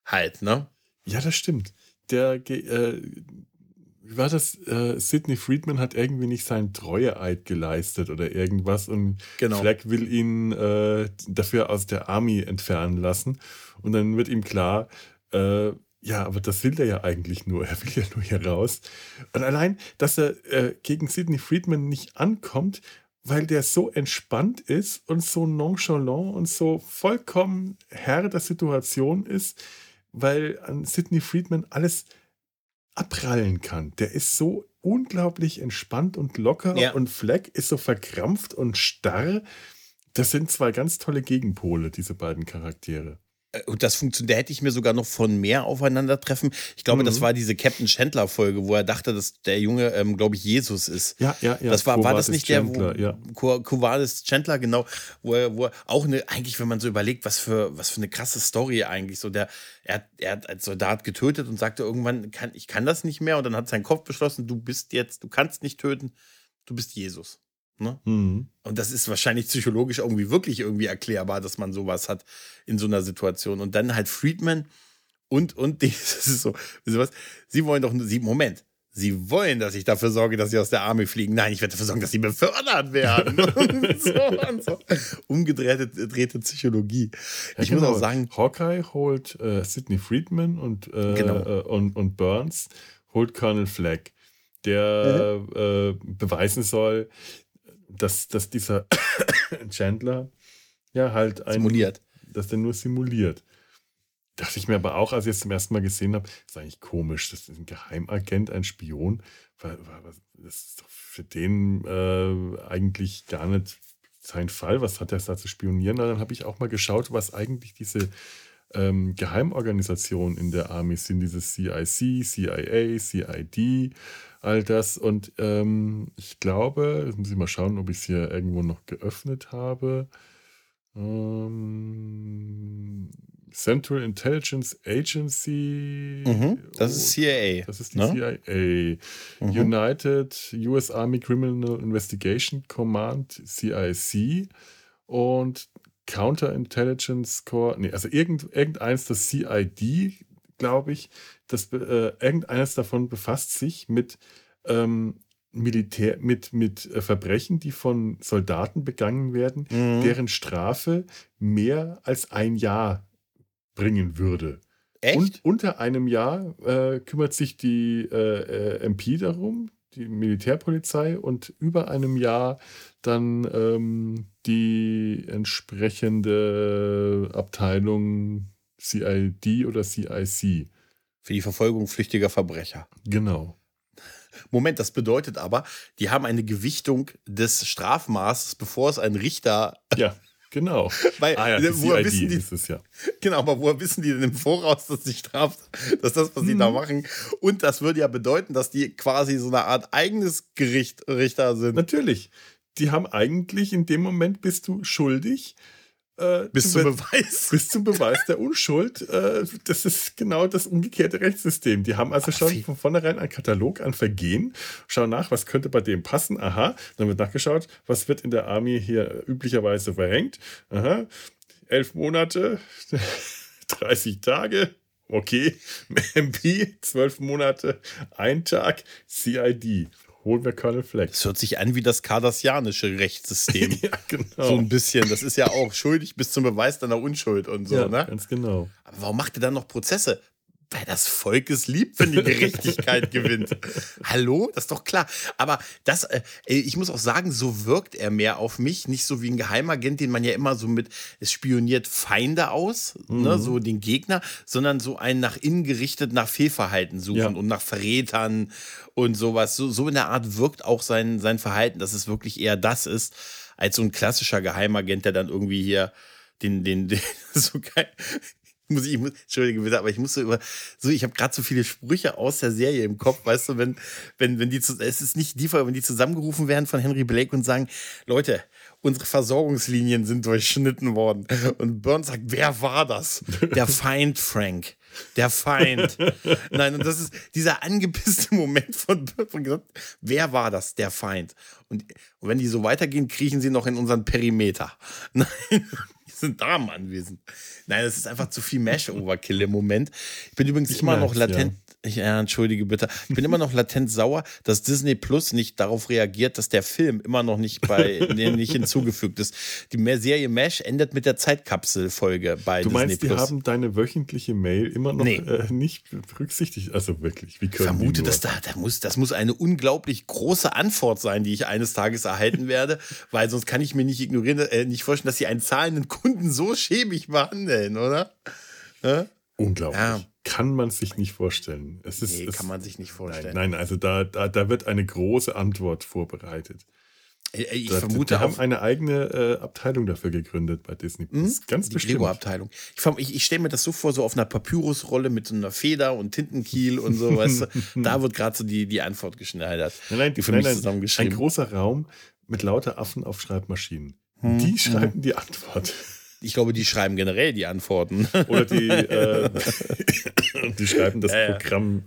halt, ne? Ja, das stimmt. Der, äh, wie war das? Äh, Sidney Friedman hat irgendwie nicht seinen Treueeid geleistet oder irgendwas und genau. Fleck will ihn äh, dafür aus der Army entfernen lassen. Und dann wird ihm klar, äh, ja, aber das will er ja eigentlich nur. Er will ja nur hier raus. Und allein, dass er äh, gegen Sidney Friedman nicht ankommt, weil der so entspannt ist und so nonchalant und so vollkommen Herr der Situation ist, weil an Sidney Friedman alles abprallen kann. Der ist so unglaublich entspannt und locker ja. und Fleck ist so verkrampft und starr. Das sind zwei ganz tolle Gegenpole, diese beiden Charaktere. Äh, und das funktioniert, da hätte ich mir sogar noch von mehr aufeinandertreffen. Ich glaube, mhm. das war diese Captain Chandler Folge, wo er dachte, dass der Junge, ähm, glaube ich, Jesus ist. Ja, ja, ja. Das war, war das nicht Chandler, der, wo, ja. Kuvalis Chandler, genau, wo er, wo er auch eine, eigentlich, wenn man so überlegt, was für, was für eine krasse Story eigentlich, so der, er, er hat als Soldat getötet und sagte irgendwann, kann, ich kann das nicht mehr und dann hat sein Kopf beschlossen, du bist jetzt, du kannst nicht töten, du bist Jesus. Ne? Mhm. Und das ist wahrscheinlich psychologisch irgendwie wirklich irgendwie erklärbar, dass man sowas hat in so einer Situation. Und dann halt Friedman und, und *laughs* das ist so, was, sie wollen doch, sie, Moment, Sie wollen, dass ich dafür sorge, dass sie aus der Armee fliegen. Nein, ich werde dafür sorgen, dass sie befördert werden. *laughs* und so und so. Umgedrehte Psychologie. Ja, ich genau. muss auch sagen. Hawkeye holt äh, Sidney Friedman und, äh, genau. äh, und, und Burns holt Colonel Flagg, der mhm. Äh, beweisen soll, dass, dass dieser *coughs* Chandler ja halt ein, simuliert. Dass der nur simuliert. Dachte ich mir aber auch, als ich es zum ersten Mal gesehen habe, ist eigentlich komisch. Das ist ein Geheimagent, ein Spion. Das ist doch für den äh, eigentlich gar nicht sein Fall. Was hat er da zu spionieren? Und dann habe ich auch mal geschaut, was eigentlich diese ähm, Geheimorganisationen in der Army sind. Dieses CIC, CIA, CID, all das. Und ähm, ich glaube, jetzt muss ich mal schauen, ob ich es hier irgendwo noch geöffnet habe. Ähm, Central Intelligence Agency. Mhm, das ist CIA. Das ist die ne? CIA. Mhm. United US Army Criminal Investigation Command, CIC. Und Counterintelligence Corps, nee, also irgend, irgendeins, das CID, glaube ich, das, äh, irgendeines davon befasst sich mit ähm, Militär, mit, mit äh, Verbrechen, die von Soldaten begangen werden, mhm. deren Strafe mehr als ein Jahr bringen würde. Echt? Und unter einem Jahr äh, kümmert sich die äh, äh MP darum, die Militärpolizei, und über einem Jahr dann ähm, die entsprechende Abteilung CID oder CIC. Für die Verfolgung flüchtiger Verbrecher. Genau. Moment, das bedeutet aber, die haben eine Gewichtung des Strafmaßes, bevor es ein Richter ja. Genau. Weil, ah, ja, woher wissen die, ist es, ja. Genau, aber woher wissen die denn im Voraus, dass die Straf, dass das, was sie da mhm. machen? Und das würde ja bedeuten, dass die quasi so eine Art eigenes Gericht Richter sind. Natürlich. Die haben eigentlich in dem Moment bist du schuldig äh, bis zum Beweis. *laughs* Bis zum Beweis der Unschuld. Äh, das ist genau das umgekehrte Rechtssystem. Die haben also schon von vornherein einen Katalog an Vergehen, schauen nach, was könnte bei dem passen. Aha, dann wird nachgeschaut, was wird in der Armee hier üblicherweise verhängt. Aha, elf Monate, *laughs* 30 Tage. Okay, *laughs* MP, zwölf Monate, ein Tag, CID holen wir Colonel Flex. Das hört sich an wie das kardassianische Rechtssystem. *laughs* ja, genau. So ein bisschen. Das ist ja auch schuldig bis zum Beweis deiner Unschuld und so, ja, ne? Ganz genau. Aber warum macht ihr dann noch Prozesse? Weil das Volk es liebt, wenn die *laughs* Gerechtigkeit gewinnt. Hallo? Das ist doch klar. Aber das, äh, ich muss auch sagen, so wirkt er mehr auf mich. Nicht so wie ein Geheimagent, den man ja immer so mit, es spioniert Feinde aus, ne, mhm. ne, so den Gegner, sondern so einen nach innen gerichtet nach Fehlverhalten suchen ja. und nach Verrätern und sowas. So, so in der Art wirkt auch sein, sein Verhalten, dass es wirklich eher das ist, als so ein klassischer Geheimagent, der dann irgendwie hier den, den, den *laughs* so geil, muss ich, muss, Entschuldige bitte, aber ich muss so über, so, ich habe gerade so viele Sprüche aus der Serie im Kopf, weißt du, wenn, wenn, wenn die, es ist nicht die Folge, wenn die zusammengerufen werden von Henry Blake und sagen, Leute, unsere Versorgungslinien sind durchschnitten worden. Und Burns sagt, wer war das? Der Feind, Frank. Der Feind. Nein, und das ist dieser angepisste Moment von Burns. Wer war das? Der Feind. Und, und wenn die so weitergehen, kriechen sie noch in unseren Perimeter. Nein *laughs* sind Damen anwesend. Nein, das ist einfach zu viel Mesh-Overkill im Moment. Ich bin übrigens ich immer noch latent. Ich, ja, entschuldige bitte. Ich bin immer noch latent sauer, dass Disney Plus nicht darauf reagiert, dass der Film immer noch nicht bei *laughs* nicht hinzugefügt ist. Die Serie Mesh endet mit der Zeitkapselfolge bei du Disney meinst, Plus. Die haben deine wöchentliche Mail immer noch nee. äh, nicht berücksichtigt. Also wirklich, wie können Ich vermute, dass da, da muss, das muss eine unglaublich große Antwort sein, die ich eines Tages erhalten werde, *laughs* weil sonst kann ich mir nicht ignorieren, äh, nicht vorstellen, dass sie einen zahlenden Kunden so schäbig behandeln, oder? Ja? Unglaublich. Ja. Kann man sich nicht vorstellen. Es ist, nee, es, kann man sich nicht vorstellen. Nein, nein also da, da, da wird eine große Antwort vorbereitet. Äh, äh, ich da, vermute die haben eine eigene äh, Abteilung dafür gegründet bei Disney. Das ist ganz die bestimmt. abteilung Ich, ich, ich stelle mir das so vor, so auf einer Papyrusrolle mit so einer Feder und Tintenkiel und so, weißt du, *laughs* da wird gerade so die, die Antwort geschneidert. Nein, nein, die für nein, mich zusammengeschrieben. Ein großer Raum mit lauter Affen auf Schreibmaschinen. Hm. Die schreiben hm. die Antwort. Ich glaube, die schreiben generell die Antworten. *laughs* Oder die, äh, die schreiben das äh, Programm.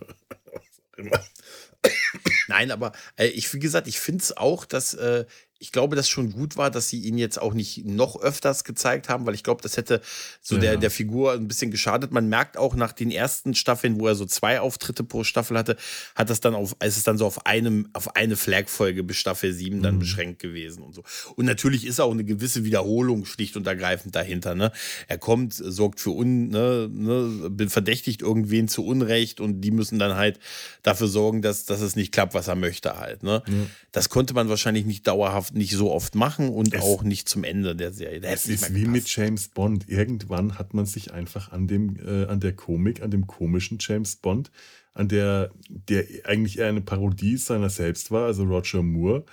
Nein, aber äh, ich, wie gesagt, ich finde es auch, dass äh, ich glaube, dass schon gut war, dass sie ihn jetzt auch nicht noch öfters gezeigt haben, weil ich glaube, das hätte so ja. der, der Figur ein bisschen geschadet. Man merkt auch nach den ersten Staffeln, wo er so zwei Auftritte pro Staffel hatte, hat das dann auf, ist es dann so auf einem, auf eine Flagfolge bis Staffel 7 dann mhm. beschränkt gewesen und so. Und natürlich ist auch eine gewisse Wiederholung schlicht und ergreifend dahinter, ne? Er kommt, sorgt für un, ne, ne, verdächtigt irgendwen zu Unrecht und die müssen dann halt dafür sorgen, dass, dass es nicht klappt, was er möchte halt, ne? Mhm. Das konnte man wahrscheinlich nicht dauerhaft nicht so oft machen und es, auch nicht zum Ende der Serie. es ist wie mit James Bond. Irgendwann hat man sich einfach an dem, äh, an der Komik, an dem komischen James Bond, an der, der eigentlich eher eine Parodie seiner selbst war, also Roger Moore,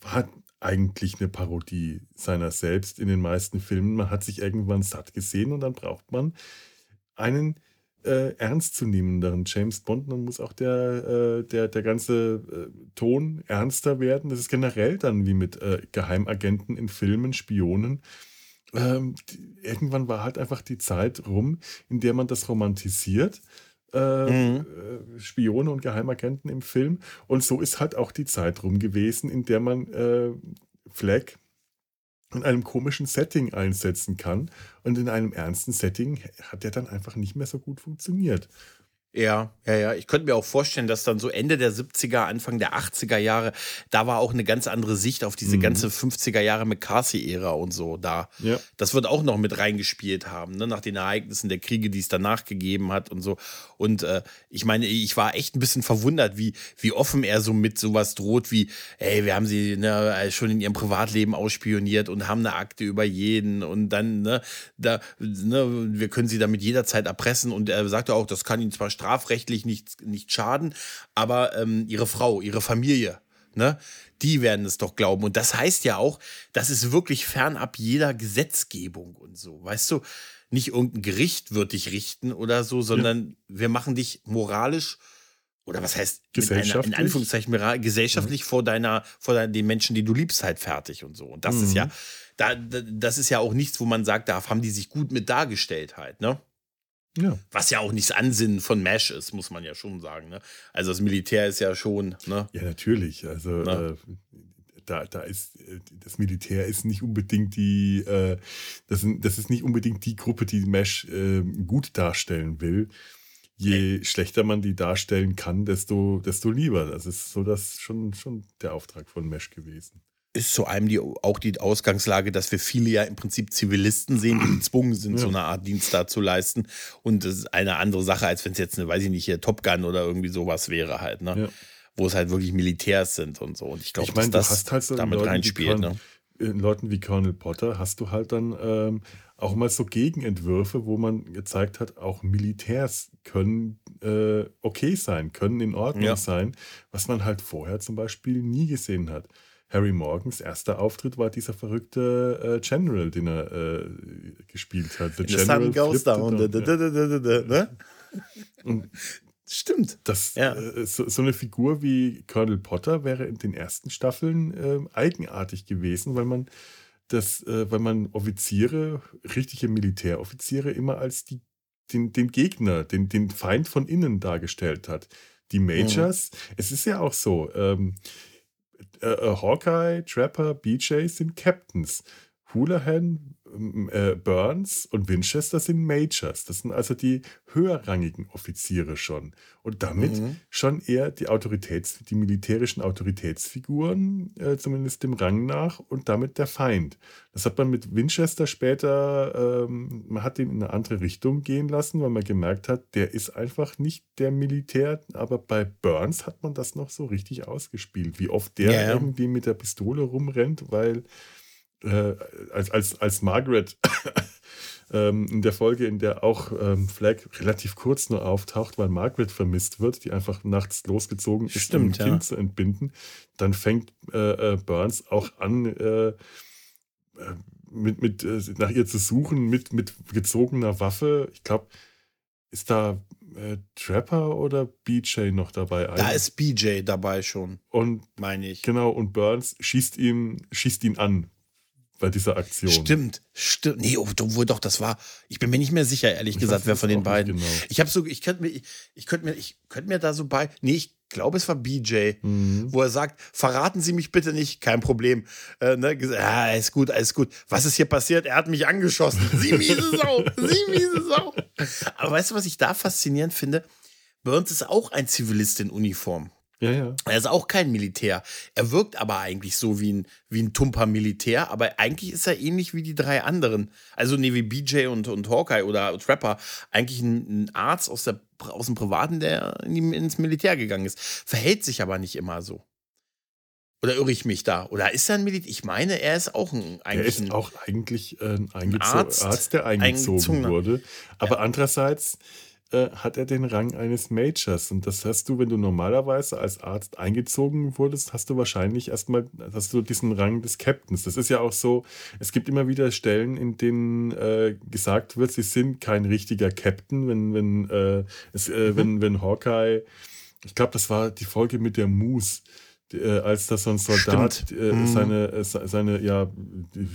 war eigentlich eine Parodie seiner selbst in den meisten Filmen. Man hat sich irgendwann satt gesehen und dann braucht man einen äh, ernstzunehmenderen James Bond. Dann muss auch der, äh, der, der ganze äh, Ton ernster werden. Das ist generell dann wie mit äh, Geheimagenten in Filmen, Spionen. Ähm, die, irgendwann war halt einfach die Zeit rum, in der man das romantisiert äh, mhm. Äh, Spione und Geheimagenten im Film. Und so ist halt auch die Zeit rum gewesen, in der man äh, Flag in einem komischen Setting einsetzen kann. Und in einem ernsten Setting hat der dann einfach nicht mehr so gut funktioniert. Ja, ja, ja. Ich könnte mir auch vorstellen, dass dann so Ende der 70er, Anfang der 80er Jahre, da war auch eine ganz andere Sicht auf diese mhm. ganze 50er Jahre McCarthy-Ära und so da. Ja. Das wird auch noch mit reingespielt haben, ne? nach den Ereignissen der Kriege, die es danach gegeben hat und so. Und äh, ich meine, ich war echt ein bisschen verwundert, wie, wie offen er so mit sowas droht, wie, ey, wir haben sie ne, schon in ihrem Privatleben ausspioniert und haben eine Akte über jeden und dann, ne, da, ne, wir können sie damit jederzeit erpressen. Und er sagte auch, das kann ihn zwar strafrechtlich nicht, nicht schaden, aber ähm, ihre Frau, ihre Familie, ne, die werden es doch glauben. Und das heißt ja auch, das ist wirklich fernab jeder Gesetzgebung und so. Weißt du, nicht irgendein Gericht wird dich richten oder so, sondern ja. wir machen dich moralisch oder was heißt einer, in Anführungszeichen gesellschaftlich mhm. vor deiner vor deiner, den Menschen, die du liebst, halt fertig und so. Und das mhm. ist ja mhm. da, das ist ja auch nichts, wo man sagt, da haben die sich gut mit dargestellt halt, ne? Ja. Was ja auch nicht das Ansinnen von Mesh ist, muss man ja schon sagen. Ne? Also das Militär ist ja schon. Ne? Ja, natürlich. Also äh, da, da ist das Militär ist nicht unbedingt die, äh, das, das ist nicht unbedingt die Gruppe, die Mesh äh, gut darstellen will. Je okay. schlechter man die darstellen kann, desto, desto lieber. Das ist so das schon, schon der Auftrag von Mesh gewesen ist zu einem die, auch die Ausgangslage, dass wir viele ja im Prinzip Zivilisten sehen, die *clears throat* gezwungen sind, ja. so eine Art Dienst da zu leisten. Und das ist eine andere Sache, als wenn es jetzt eine, weiß ich nicht, hier Top Gun oder irgendwie sowas wäre halt, ne? Ja. Wo es halt wirklich Militärs sind und so. Und ich glaube, ich mein, dass das halt so damit Leuten reinspielt. ne? In Leuten wie Colonel Potter hast du halt dann ähm, auch mal so Gegenentwürfe, wo man gezeigt hat, auch Militärs können äh, okay sein, können in Ordnung ja. sein, was man halt vorher zum Beispiel nie gesehen hat. Harry Morgans erster Auftritt war dieser verrückte äh, General, den er äh, gespielt hat. The, General Sun goes down. Da, da, da, ne? Und Stimmt. Das, ja. äh, so, so, eine Figur wie Colonel Potter wäre in den ersten Staffeln äh, eigenartig gewesen, weil man das, äh, weil man Offiziere, richtige Militäroffiziere, immer als die, den, den Gegner, den, den Feind von innen dargestellt hat. Die Majors, mhm. es ist ja auch so, ähm, äh, äh, Hawkeye, Trapper, BJ sind Captains. Houlihan, äh, Burns und Winchester sind Majors. Das sind also die höherrangigen Offiziere schon. Und damit mhm. schon eher die Autoritäts-, die militärischen Autoritätsfiguren, äh, zumindest dem Rang nach, und damit der Feind. Das hat man mit Winchester später, ähm, man hat ihn in eine andere Richtung gehen lassen, weil man gemerkt hat, der ist einfach nicht der Militär. Aber bei Burns hat man das noch so richtig ausgespielt, wie oft der ja, irgendwie mit der Pistole rumrennt, weil äh, als, als, als Margaret *laughs* ähm, in der Folge, in der auch ähm, Flag relativ kurz nur auftaucht, weil Margaret vermisst wird, die einfach nachts losgezogen ist, Stimmt, um ein ja. Kind zu entbinden, dann fängt äh, äh, Burns auch an, äh, äh mit, mit, äh, nach ihr zu suchen mit, mit gezogener Waffe. Ich glaube, ist da äh, Trapper oder BJ noch dabei? Da ist BJ dabei schon. Und meine ich. Genau, und Burns schießt ihn, schießt ihn an bei dieser Aktion. Stimmt, stimmt. Nee, obwohl doch, das war, ich bin mir nicht mehr sicher, ehrlich ich gesagt, wer von den beiden. Genau. Ich habe so, ich könnte mir, ich, ich könnte mir, ich könnte mir da so bei, nee, ich glaube, es war BJ, mhm. wo er sagt, verraten Sie mich bitte nicht, kein Problem. Äh, ne, ja, alles gut, alles gut. Was ist hier passiert? Er hat mich angeschossen. Sie *laughs* miese Sau, Sie miese Sau. Aber weißt du, was ich da faszinierend finde? Burns ist auch ein Zivilist in Uniform. Ja, ja. Er ist auch kein Militär. Er wirkt aber eigentlich so wie ein, wie ein tumper Militär, aber eigentlich ist er ähnlich wie die drei anderen. Also, nee, wie BJ und, und Hawkeye oder Trapper. Eigentlich ein, ein Arzt aus, der, aus dem Privaten, der in ins Militär gegangen ist. Verhält sich aber nicht immer so. Oder irre ich mich da? Oder ist er ein Militär? Ich meine, er ist auch ein eigentlich. Er ist auch eigentlich äh, ein Arzt, Arzt, der eingezogen wurde. Aber ja. andererseits äh, hat er den Rang eines Majors. Und das hast du, wenn du normalerweise als Arzt eingezogen wurdest, hast du wahrscheinlich erstmal, hast du diesen Rang des Captains. Das ist ja auch so, es gibt immer wieder Stellen, in denen äh, gesagt wird, sie sind kein richtiger Captain, wenn, wenn, äh, es, äh, mhm. wenn, wenn Hawkeye, ich glaube, das war die Folge mit der Moose äh, als das so ein Soldat äh, mhm. seine, äh, seine, ja,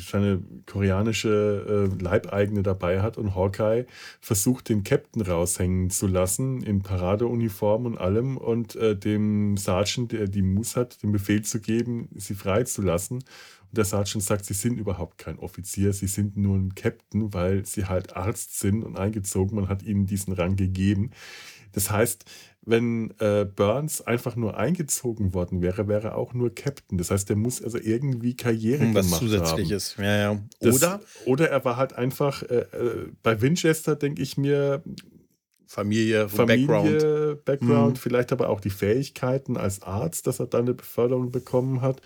seine koreanische äh, Leibeigene dabei hat und Hawkeye versucht, den Captain raushängen zu lassen, in Paradeuniform und allem, und äh, dem Sergeant, der die Muss hat, den Befehl zu geben, sie freizulassen. Und der Sergeant sagt, sie sind überhaupt kein Offizier, sie sind nur ein Captain, weil sie halt Arzt sind und eingezogen. Man hat ihnen diesen Rang gegeben. Das heißt, wenn äh, Burns einfach nur eingezogen worden wäre, wäre er auch nur Captain. Das heißt, der muss also irgendwie Karriere hm, was gemacht zusätzliches. haben. Ja, ja. Oder? Das, oder er war halt einfach, äh, äh bei Winchester denke ich mir, Familie, Familie Background, Background mhm. vielleicht aber auch die Fähigkeiten als Arzt, dass er dann eine Beförderung bekommen hat.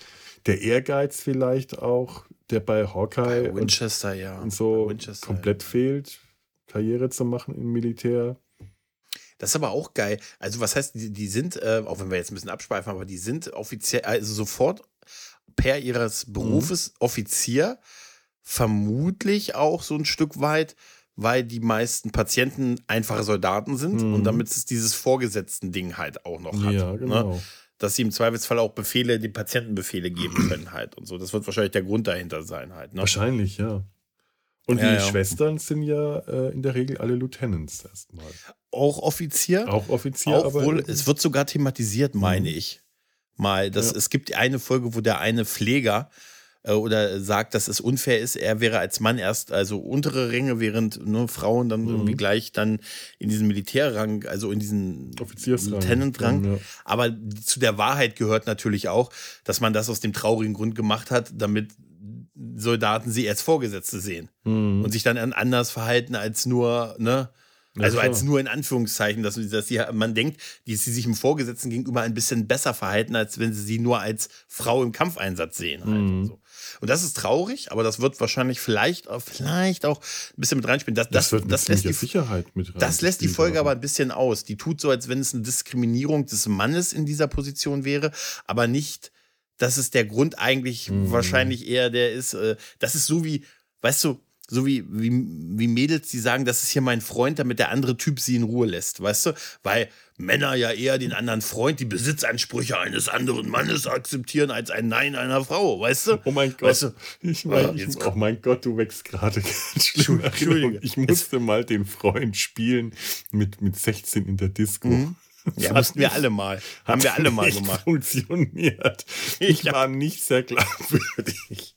Der Ehrgeiz vielleicht auch, der bei Hawkeye bei Winchester, und, ja. und so komplett ja. fehlt, Karriere zu machen im Militär. Das ist aber auch geil. Also, was heißt, die, die sind, äh, auch wenn wir jetzt ein bisschen abschweifen, aber die sind offiziell, also sofort per ihres mhm. Berufes mhm. Offizier, vermutlich auch so ein Stück weit, weil die meisten Patienten einfache Soldaten sind mhm. und damit es dieses Vorgesetzten-Ding halt auch noch hat. Ja, ne? genau. Ne? Dass sie im Zweifelsfall auch Befehle, die Patientenbefehle geben *clears throat* können halt und so. Das wird wahrscheinlich der Grund dahinter sein halt. Ne? Wahrscheinlich, ja. Und ja, die ja. Schwestern sind ja äh, in der Regel alle Lieutenants erstmal. Auch Offizier? Auch Offizier, auch aber. Wohl, es wird sogar thematisiert, meine ich. Mal, dass ja. es gibt eine Folge, wo der eine Pfleger äh, oder sagt, dass es unfair ist, er wäre als Mann erst also untere Ränge, während nur Frauen dann mhm. irgendwie gleich dann in diesen Militärrang, also in diesen Lieutenant-Rang. Ja. Aber zu der Wahrheit gehört natürlich auch, dass man das aus dem traurigen Grund gemacht hat, damit Soldaten sie als Vorgesetzte sehen mhm. und sich dann anders verhalten als nur, ne? Also ja, als nur in Anführungszeichen, dass, dass sie, man denkt, dass sie sich im Vorgesetzten gegenüber ein bisschen besser verhalten, als wenn sie sie nur als Frau im Kampfeinsatz sehen. Halt mhm. und, so. und, das ist traurig, aber das wird wahrscheinlich vielleicht, vielleicht auch ein bisschen mit reinspielen. Das, das, das, das lässt die Sicherheit mit rein. Das lässt die Folge aber ein bisschen aus. Die tut so, als wenn es eine Diskriminierung des Mannes in dieser Position wäre, aber nicht dass es der Grund eigentlich mhm. wahrscheinlich eher der ist. Äh, das ist so wie, weißt du, so wie, wie, wie Mädels, die sagen, das ist hier mein Freund, damit der andere Typ sie in Ruhe lässt, weißt du? Weil Männer ja eher den anderen Freund, die Besitzansprüche eines anderen Mannes akzeptieren als ein Nein einer Frau, weißt du? Oh mein Gott. Weißt du? Ich meine, ich, oh mein Gott, du wächst gerade *laughs* ganz schlimm. Entschuldigung. Ich musste mal den Freund spielen mit, mit 16 in der Disco. Mhm. Ja, mussten wir alle mal. Haben wir alle mal *laughs* gemacht. Funktioniert. Ich war nicht sehr glaubwürdig.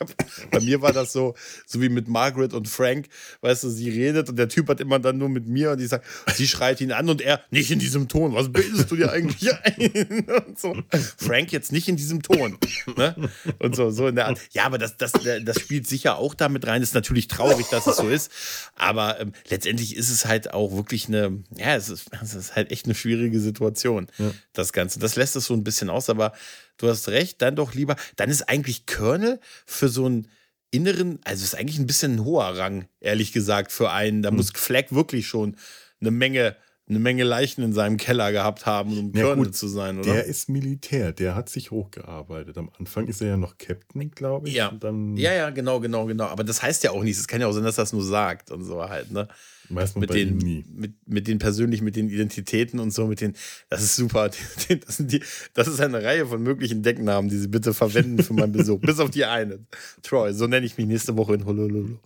Hab, bei mir war das so, so wie mit Margaret und Frank, weißt du, sie redet und der Typ hat immer dann nur mit mir und die sagt, sie schreit ihn an und er nicht in diesem Ton. Was bildest du dir eigentlich ein? *laughs* Und so. Frank jetzt nicht in diesem Ton. Ne? Und so, so in der Art. Ja, aber das, das, das spielt sicher auch damit rein. Ist natürlich traurig, dass es so ist. Aber ähm, letztendlich ist es halt auch wirklich eine, ja, es ist, es ist halt echt eine schwierige Situation, ja. das Ganze. Das lässt es so ein bisschen aus, aber du hast recht, dann doch lieber, dann ist eigentlich Kernel für so einen inneren, also ist eigentlich ein bisschen ein hoher Rang, ehrlich gesagt, für einen. Da hm. muss Fleck wirklich schon eine Menge eine Menge Leichen in seinem Keller gehabt haben, um ja, Colonel zu sein, oder? Der ist Militär, der hat sich hochgearbeitet. Am Anfang ist er ja noch Captain, glaube ich. Ja. ja, ja, genau, genau, genau. Aber das heißt ja auch nichts. Es kann ja auch sein, dass er das nur sagt und so halt, ne? Meist mit den, Mit, mit den persönlich, mit den Identitäten und so, mit den, das ist super. *laughs* Das, sind die, das ist eine Reihe von möglichen Decknamen, die Sie bitte verwenden für meinen Besuch. *laughs* Bis auf die eine. Troy, so nenne ich mich nächste Woche in Honolulu.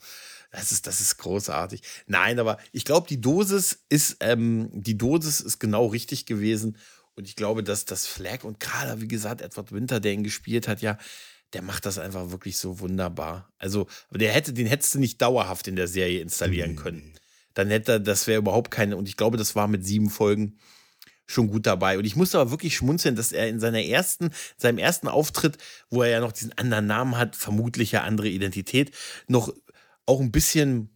Das ist, das ist großartig. Nein, aber ich glaube, die Dosis ist, ähm, die Dosis ist genau richtig gewesen. Und ich glaube, dass das Flag und gerade, wie gesagt, Edward Winter, der ihn gespielt hat, ja, der macht das einfach wirklich so wunderbar. Also, der hätte, den hättest du nicht dauerhaft in der Serie installieren können. Dann hätte das wäre überhaupt keine, und ich glaube, das war mit sieben Folgen schon gut dabei. Und ich musste aber wirklich schmunzeln, dass er in seiner ersten, seinem ersten Auftritt, wo er ja noch diesen anderen Namen hat, vermutlich ja andere Identität, noch auch ein bisschen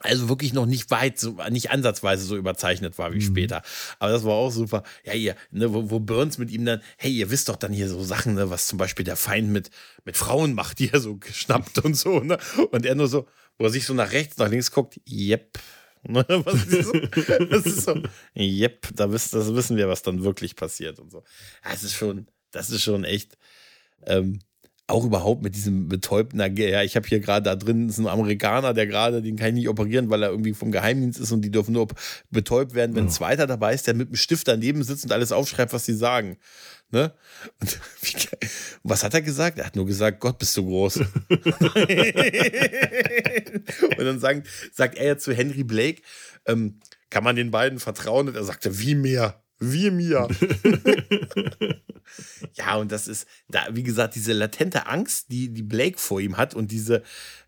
also wirklich noch nicht weit, so, nicht ansatzweise so überzeichnet war wie mhm. später. Aber das war auch super. Ja, ihr, ne, wo, wo Burns mit ihm dann, hey, ihr wisst doch dann hier so Sachen, ne, was zum Beispiel der Feind mit, mit Frauen macht, die er so geschnappt und so, ne? Und er nur so, wo er sich so nach rechts, nach links guckt, yep. *laughs* Ne, was ist so? Das ist so, yep, da wiss, das wissen wir, was dann wirklich passiert und so. Das ist schon, das ist schon echt. Ähm, auch überhaupt mit diesem betäubten, ja, ich habe hier gerade da drin ist ein Amerikaner, der gerade, den kann ich nicht operieren, weil er irgendwie vom Geheimdienst ist und die dürfen nur betäubt werden, wenn ein Zweiter dabei ist, der mit dem Stift daneben sitzt und alles aufschreibt, was sie sagen. Ne? Und, *laughs* was hat er gesagt? Er hat nur gesagt, Gott, bist du groß. *laughs* *laughs* und dann sagt, sagt er zu Henry Blake, ähm, kann man den beiden vertrauen? Und er sagte, wie mehr? Wie mir. *laughs* ja, und das ist, da, wie gesagt, diese latente Angst, die, die Blake vor ihm hat und diese,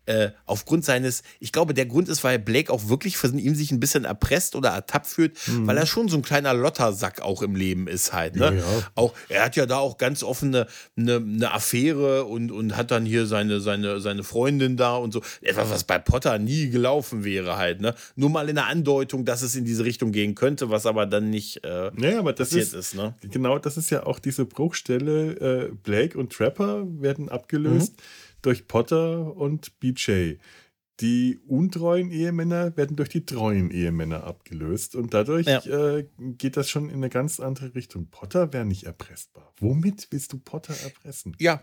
äh, aufgrund seines, ich glaube, der Grund ist, weil Blake auch wirklich von ihm sich ein bisschen erpresst oder ertappt fühlt, mhm. weil er schon so ein kleiner Lottersack auch im Leben ist halt. Ne? Ja, ja. Auch, er hat ja da auch ganz offene eine, eine Affäre und, und hat dann hier seine, seine, seine Freundin da und so. Etwas, was bei Potter nie gelaufen wäre halt. Ne? Nur mal in der Andeutung, dass es in diese Richtung gehen könnte, was aber dann nicht äh, naja, aber das passiert ist, ist ne? Genau, das ist ja auch diese Bruchstelle. Äh, Blake und Trapper werden abgelöst. Mhm durch Potter und BJ. Die untreuen Ehemänner werden durch die treuen Ehemänner abgelöst und dadurch ja. äh, geht das schon in eine ganz andere Richtung. Potter wäre nicht erpressbar. Womit willst du Potter erpressen? Ja,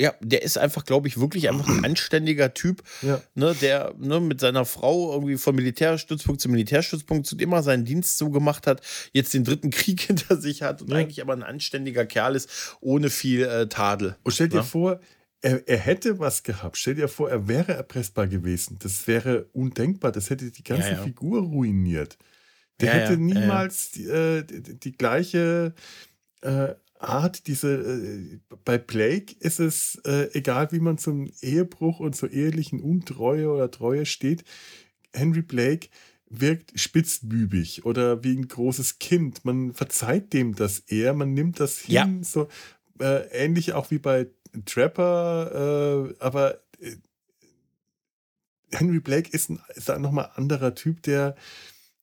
ja, der ist einfach, glaube ich, wirklich einfach ein anständiger Typ, ja. ne, der ne, mit seiner Frau irgendwie von Militärstützpunkt zu Militärstützpunkt zu immer seinen Dienst so gemacht hat, jetzt den dritten Krieg *laughs* hinter sich hat und ja. eigentlich aber ein anständiger Kerl ist, ohne viel äh, Tadel. Und stell dir ne? vor, er, er, hätte was gehabt. Stell dir vor, er wäre erpressbar gewesen. Das wäre undenkbar. Das hätte die ganze ja, ja. Figur ruiniert. Der ja, hätte niemals die, äh, die, die, gleiche äh, Art, diese. Äh, bei Blake ist es äh, egal, wie man zum Ehebruch und zur ehelichen Untreue oder Treue steht. Henry Blake wirkt spitzbübig oder wie ein großes Kind. Man verzeiht dem das eher, man nimmt das hin, so äh, ähnlich auch wie bei Trapper, äh, aber äh, Henry Blake ist, ein, ist ein nochmal anderer Typ, der,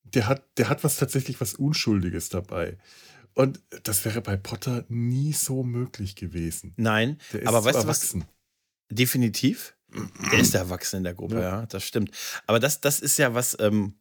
der, hat, der hat was tatsächlich was Unschuldiges dabei. Und das wäre bei Potter nie so möglich gewesen. Nein, aber weißt du was? Definitiv. Der ist der Erwachsene in der Gruppe, ja. ja, das stimmt. Aber das, das ist ja was, ähm,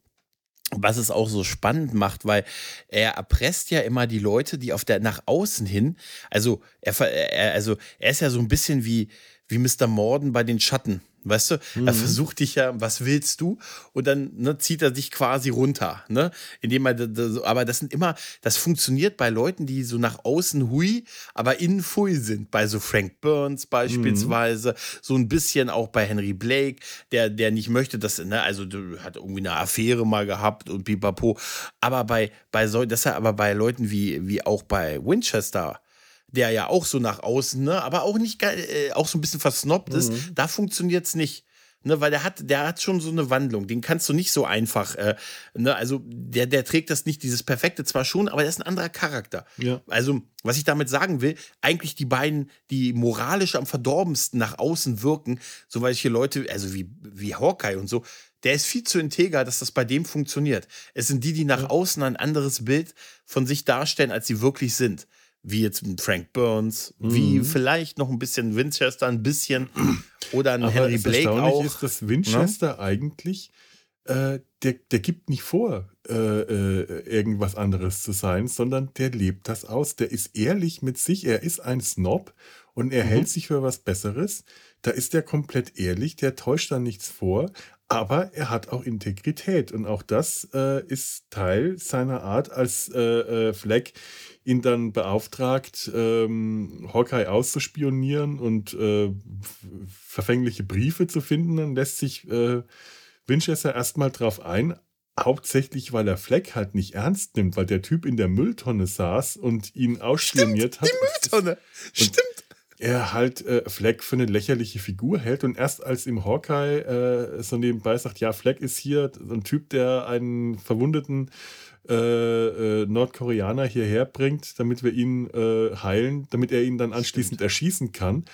was es auch so spannend macht, weil er erpresst ja immer die Leute, die auf der nach außen hin, also er, also er ist ja so ein bisschen wie wie Mr. Morden bei den Schatten. Weißt du, mhm. er versucht dich ja, was willst du? Und dann ne, zieht er dich quasi runter, ne? Indem er, aber das sind immer, das funktioniert bei Leuten, die so nach außen hui, aber innen fui sind. Bei so Frank Burns beispielsweise, mhm. so ein bisschen auch bei Henry Blake, der, der nicht möchte, dass, ne, also hat irgendwie eine Affäre mal gehabt und pipapo. Aber bei, bei so, das aber bei Leuten wie, wie auch bei Winchester, der ja auch so nach außen, ne, aber auch nicht äh, auch so ein bisschen versnobbt ist, mhm. da funktioniert es nicht. Ne, weil der hat, der hat schon so eine Wandlung. Den kannst du nicht so einfach, äh, ne, also der, der trägt das nicht, dieses Perfekte zwar schon, aber der ist ein anderer Charakter. Ja. Also, was ich damit sagen will, eigentlich die beiden, die moralisch am verdorbensten nach außen wirken, so welche Leute, also wie, wie Hawkeye und so, der ist viel zu integer, dass das bei dem funktioniert. Es sind die, die nach ja. außen ein anderes Bild von sich darstellen, als sie wirklich sind wie jetzt Frank Burns, mhm. wie vielleicht noch ein bisschen Winchester, ein bisschen *clears throat* oder ein Aber Henry Blake auch. ist, dass Winchester ja? eigentlich, äh, der, der gibt nicht vor, äh, äh, irgendwas anderes zu sein, sondern der lebt das aus. Der ist ehrlich mit sich, er ist ein Snob und er mhm. hält sich für was Besseres. Da ist er komplett ehrlich, der täuscht da nichts vor, aber er hat auch Integrität und auch das äh, ist Teil seiner Art, als äh, äh, Fleck ihn dann beauftragt, ähm, Hawkeye auszuspionieren und äh, verfängliche Briefe zu finden. Dann lässt sich äh, Winchester erstmal drauf ein, hauptsächlich, weil er Fleck halt nicht ernst nimmt, weil der Typ in der Mülltonne saß und ihn ausspioniert Stimmt, hat. Die Mülltonne. Stimmt er halt äh, Fleck für eine lächerliche Figur hält und erst als ihm Hawkeye äh, so nebenbei sagt, ja, Fleck ist hier ein Typ, der einen verwundeten äh, äh, Nordkoreaner hierher bringt, damit wir ihn äh, heilen, damit er ihn dann anschließend Stimmt. erschießen kann.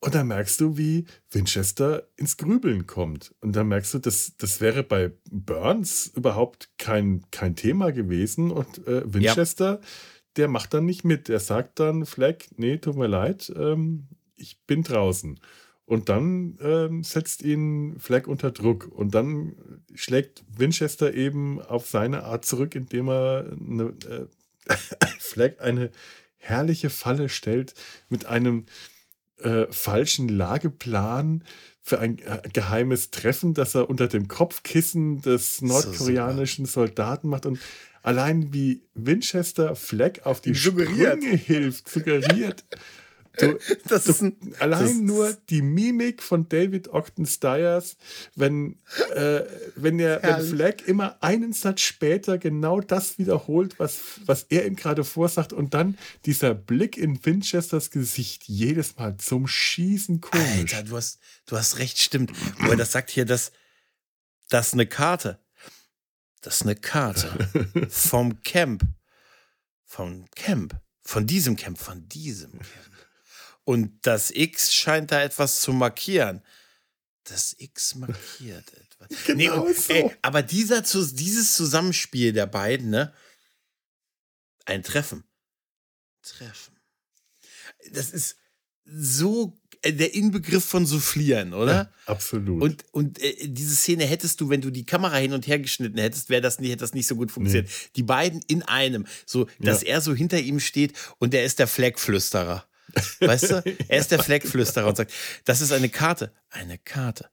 Und dann merkst du, wie Winchester ins Grübeln kommt. Und dann merkst du, das, das wäre bei Burns überhaupt kein, kein Thema gewesen. Und äh, Winchester, ja. Der macht dann nicht mit. Der sagt dann, Fleck, nee, tut mir leid, ähm, ich bin draußen. Und dann ähm, setzt ihn Fleck unter Druck. Und dann schlägt Winchester eben auf seine Art zurück, indem er eine, äh, *laughs* Fleck eine herrliche Falle stellt mit einem äh, falschen Lageplan für ein äh, geheimes Treffen, das er unter dem Kopfkissen des nordkoreanischen Soldaten macht. Und allein wie Winchester Fleck auf die suggeriert. Sprünge hilft, suggeriert. Du, *laughs* das ist ein, allein das nur die Mimik von David Ogden Stiers, wenn, äh, wenn, er, wenn Fleck immer einen Satz später genau das wiederholt, was, was er ihm gerade vorsagt, und dann dieser Blick in Winchesters Gesicht jedes Mal zum Schießen komisch. Alter, du hast, du hast recht, stimmt. Aber das sagt hier, dass das eine Karte. Das ist eine Karte vom Camp. Vom Camp. Von diesem Camp, von diesem Camp. Und das X scheint da etwas zu markieren. Das X markiert etwas. *laughs* Genau nee, und, so. ey, aber dieser, dieses Zusammenspiel der beiden, ne? Ein Treffen. Treffen. Das ist so der Inbegriff von Soufflieren, oder? Ja, absolut. Und, und äh, diese Szene hättest du, wenn du die Kamera hin und her geschnitten hättest, wäre das nicht, hätte das nicht so gut funktioniert. Nee. Die beiden in einem, so, dass ja. er so hinter ihm steht und er ist der Flagflüsterer. Weißt du? *laughs* Er ist der Fleckflüsterer und sagt, das ist eine Karte. Eine Karte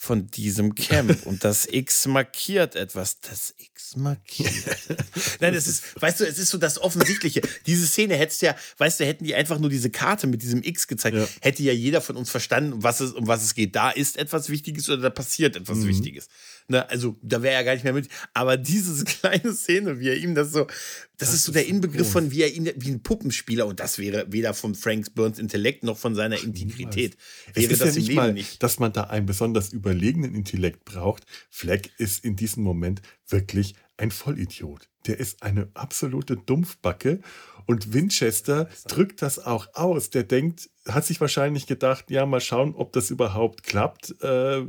von diesem Camp *laughs* und das X markiert etwas. Das X markiert. *laughs* Nein, das ist, weißt du, es ist so das Offensichtliche. Diese Szene hättest ja, weißt du, hätten die einfach nur diese Karte mit diesem X gezeigt, ja. hätte ja jeder von uns verstanden, was es, um was es geht. Da ist etwas Wichtiges oder da passiert etwas mhm. Wichtiges. Ne, also da wäre er gar nicht mehr mit. Aber diese *laughs* kleine Szene, wie er ihm das so, das, das ist so der Inbegriff von, wie er ihn, wie ein Puppenspieler, und das wäre weder von Frank Burns Intellekt noch von seiner Integrität. Wäre es ist das ja nicht mal, nicht. dass man da einen besonders überlegenen Intellekt braucht. Fleck ist in diesem Moment wirklich ein Vollidiot. Der ist eine absolute Dumpfbacke und Winchester drückt das auch aus. Der denkt, hat sich wahrscheinlich gedacht, ja, mal schauen, ob das überhaupt klappt. Äh,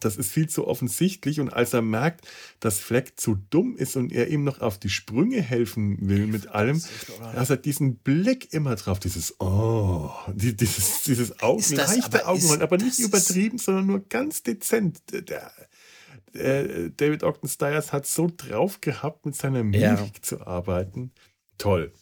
das ist viel zu offensichtlich. Und als er merkt, dass Fleck zu dumm ist und er ihm noch auf die Sprünge helfen will mit allem, hat er diesen Blick immer drauf, dieses Oh, dieses, dieses Augen, leichte Augenrollen, aber nicht übertrieben, sondern nur ganz dezent. Der, der David Ogden Stiers hat so drauf gehabt, mit seiner Mimik ja. zu arbeiten. Toll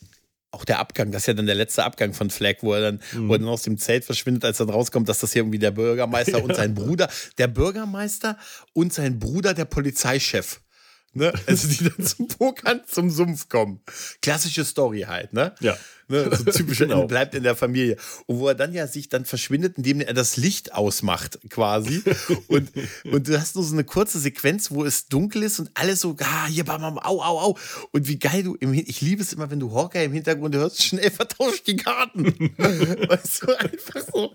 auch der Abgang, das ist ja dann der letzte Abgang von Flag, wo er dann, mhm. wo er dann aus dem Zelt verschwindet, als dann rauskommt, dass das hier irgendwie der Bürgermeister *laughs* ja. und sein Bruder, der Bürgermeister und sein Bruder, der Polizeichef. Ne? Also die dann zum Pokern zum Sumpf kommen. Klassische Story halt, ne? Ja. Ne, so *laughs* typisch genau. bleibt in der Familie. Und wo er dann ja sich dann verschwindet, indem er das Licht ausmacht, quasi. und, und du hast nur so eine kurze Sequenz, wo es dunkel ist und alles so, ah, hier, bam, bam, au, au, au. Und wie geil du im ich liebe es immer, wenn du Hawkeye im Hintergrund hörst, schnell vertauscht die Karten. *laughs* weißt du, einfach so.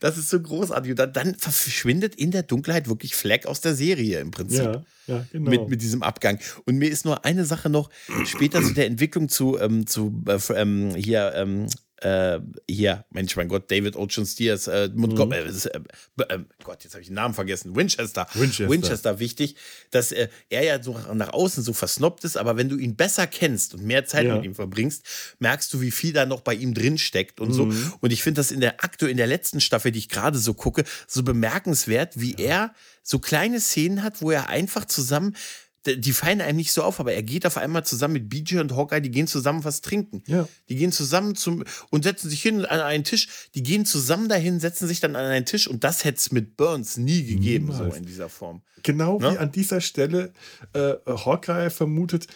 Das ist so großartig. Und dann, dann verschwindet in der Dunkelheit wirklich Fleck aus der Serie im Prinzip. Ja, ja, genau. Mit, mit diesem Abgang. Und mir ist nur eine Sache noch später zu der Entwicklung zu, ähm, zu äh, ähm, hier, ähm, äh, hier, Mensch, mein Gott, David Ocean Steers, äh, mhm. äh, äh, äh, Gott, jetzt habe ich den Namen vergessen, Winchester. Winchester, Winchester wichtig, dass äh, er ja so nach außen so versnoppt ist, aber wenn du ihn besser kennst und mehr Zeit ja. mit ihm verbringst, merkst du, wie viel da noch bei ihm drin steckt und mhm. so. Und ich finde das in der Aktu, in der letzten Staffel, die ich gerade so gucke, so bemerkenswert, wie ja. er so kleine Szenen hat, wo er einfach zusammen die fallen einem nicht so auf, aber er geht auf einmal zusammen mit BJ und Hawkeye, die gehen zusammen was trinken. Ja. Die gehen zusammen zum und setzen sich hin an einen Tisch. Die gehen zusammen dahin, setzen sich dann an einen Tisch und das hätte es mit Burns nie gegeben, Niemals. so in dieser Form. Genau ne? wie an dieser Stelle äh, Hawkeye vermutet,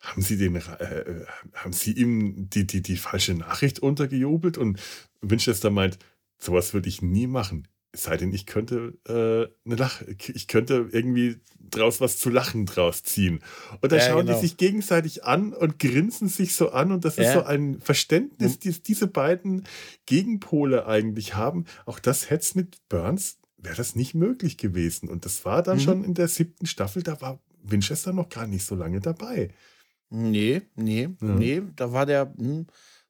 haben sie den, äh, äh, haben sie ihm die, die, die falsche Nachricht untergejubelt und Winchester meint, sowas würde ich nie machen. Es sei denn, ich könnte äh, eine Lach, ich könnte irgendwie draus was zu lachen draus ziehen. Und dann ja, schauen genau. die sich gegenseitig an und grinsen sich so an und das ja. ist so ein Verständnis, das diese beiden Gegenpole eigentlich haben. Auch das hätte es mit Burns wäre das nicht möglich gewesen. Und das war dann mhm. schon in der siebten Staffel, da war Winchester noch gar nicht so lange dabei. Nee, nee, ja. nee, da war der, hm,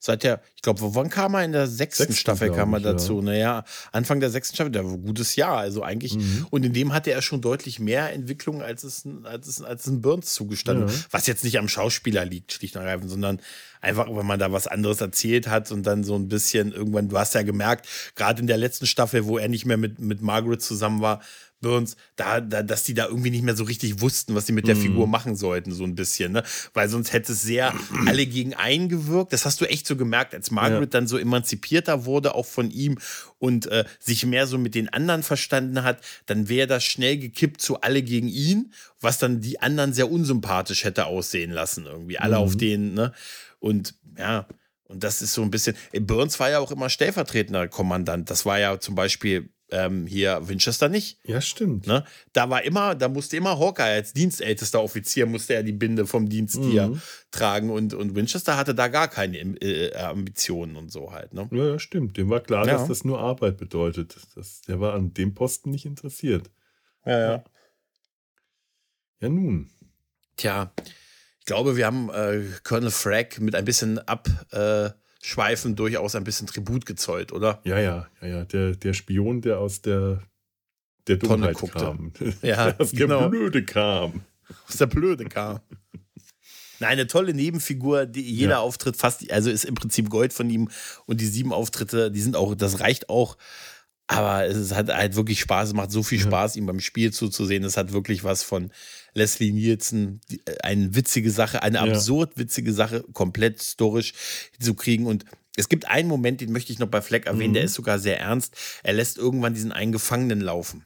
Seit der, ich glaube, wann kam er in der sechsten, sechsten Staffel kam er dazu? Ja. Naja, Anfang der sechsten Staffel, der war ein gutes Jahr. Also eigentlich, mhm. und in dem hatte er schon deutlich mehr Entwicklung, als es, als es, als es ein Burns zugestanden. Ja. Was jetzt nicht am Schauspieler liegt, schlicht und ergreifend, sondern einfach, wenn man da was anderes erzählt hat und dann so ein bisschen irgendwann, du hast ja gemerkt, gerade in der letzten Staffel, wo er nicht mehr mit, mit Margaret zusammen war, Burns, da, da, dass die da irgendwie nicht mehr so richtig wussten, was sie mit der mm. Figur machen sollten, so ein bisschen, ne? Weil sonst hätte es sehr *clears throat* alle gegen einen gewirkt. Das hast du echt so gemerkt, als Margaret ja. dann so emanzipierter wurde, auch von ihm und äh, sich mehr so mit den anderen verstanden hat, dann wäre das schnell gekippt zu alle gegen ihn, was dann die anderen sehr unsympathisch hätte aussehen lassen, irgendwie. Alle mm. auf mhm. den, ne? Und ja, und das ist so ein bisschen. Burns war ja auch immer stellvertretender Kommandant. Das war ja zum Beispiel ähm, hier Winchester nicht. Ja, stimmt. Ne? Da war immer, da musste immer Hawkeye als dienstältester Offizier musste er die Binde vom Dienst mhm. hier tragen und, und Winchester hatte da gar keine äh, Ambitionen und so halt. Ne? Ja, ja, stimmt. Dem war klar, ja. dass das nur Arbeit bedeutet. Das, der war an dem Posten nicht interessiert. Ja, ja. Ja, nun. Tja, ich glaube, wir haben äh, Colonel Frag mit ein bisschen ab. Äh, Schweifen durchaus ein bisschen Tribut gezollt, oder? Ja, ja, ja, ja. Der, der Spion, der aus der, der Dummheit kam. Ja, *laughs* aus genau. der Blöde kam. Aus der Blöde kam. Nein, eine tolle Nebenfigur, die jeder ja. Auftritt fast, also ist im Prinzip Gold von ihm und die sieben Auftritte, die sind auch, das reicht auch. Aber es hat halt wirklich Spaß, es macht so viel Spaß, ja. ihm beim Spiel zuzusehen. Es hat wirklich was von Leslie Nielsen, äh, eine witzige Sache, eine ja. absurd witzige Sache, komplett historisch zu kriegen. Und es gibt einen Moment, den möchte ich noch bei Fleck erwähnen, mhm. der ist sogar sehr ernst. Er lässt irgendwann diesen einen Gefangenen laufen.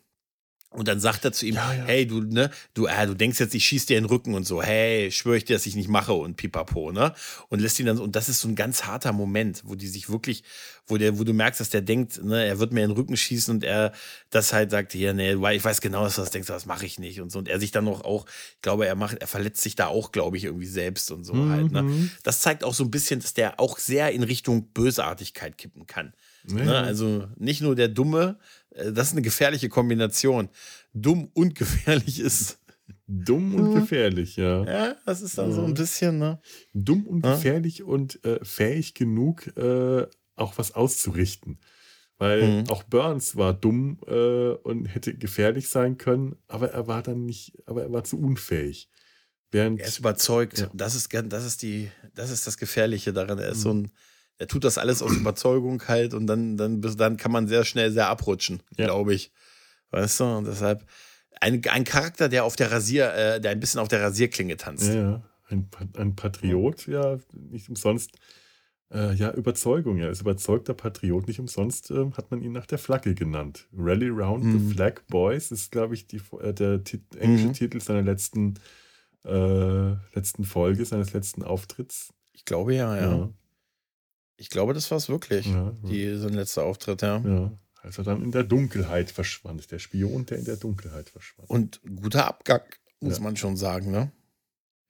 Und dann sagt er zu ihm, ja, ja. hey, du, ne, du, äh, du denkst jetzt, ich schieß dir in den Rücken und so, hey, schwöre ich dir, dass ich nicht mache und pipapo, ne? Und lässt ihn dann, und das ist so ein ganz harter Moment, wo die sich wirklich, wo der, wo du merkst, dass der denkt, ne, er wird mir in den Rücken schießen und er das halt sagt, hier, nee, ich weiß genau, dass du das denkst, das mache ich nicht und so. Und er sich dann noch auch, ich glaube, er macht, er verletzt sich da auch, glaube ich, irgendwie selbst und so mhm. halt, ne? Mhm. Das zeigt auch so ein bisschen, dass der auch sehr in Richtung Bösartigkeit kippen kann. Ja. Ne? Also nicht nur der Dumme, das ist eine gefährliche Kombination. Dumm und gefährlich ist. Dumm und mhm. gefährlich, ja. Ja, das ist dann ja. so ein bisschen, ne? Dumm und ja? gefährlich und äh, fähig genug, äh, auch was auszurichten. Weil mhm. auch Burns war dumm äh, und hätte gefährlich sein können, aber er war dann nicht, aber er war zu unfähig. Während, er ist überzeugt. Ja. Das, ist, das, ist die, das ist das Gefährliche daran. Er ist mhm. so ein er tut das alles aus *clears throat* Überzeugung halt und dann, dann, dann kann man sehr schnell sehr abrutschen, ja. glaube ich. Weißt du? Und deshalb ein, ein Charakter, der auf der Rasier, äh, der ein bisschen auf der Rasierklinge tanzt. Ja, ja. Ein, ein Patriot, ja, nicht umsonst. Äh, ja, Überzeugung, er ist überzeugter Patriot. Nicht umsonst äh, hat man ihn nach der Flagge genannt. Rally Round mhm. the Flag Boys ist, glaube ich, die, äh, der tit englische mhm. Titel seiner letzten, äh, letzten Folge, seines letzten Auftritts. Ich glaube ja, ja. ja. Ich glaube, das war es wirklich. Ja, die, sein letzter Auftritt, ja. Ja. Als er dann in der Dunkelheit verschwand. Der Spion, der in der Dunkelheit verschwand. Und guter Abgang, muss ja. man schon sagen, ne?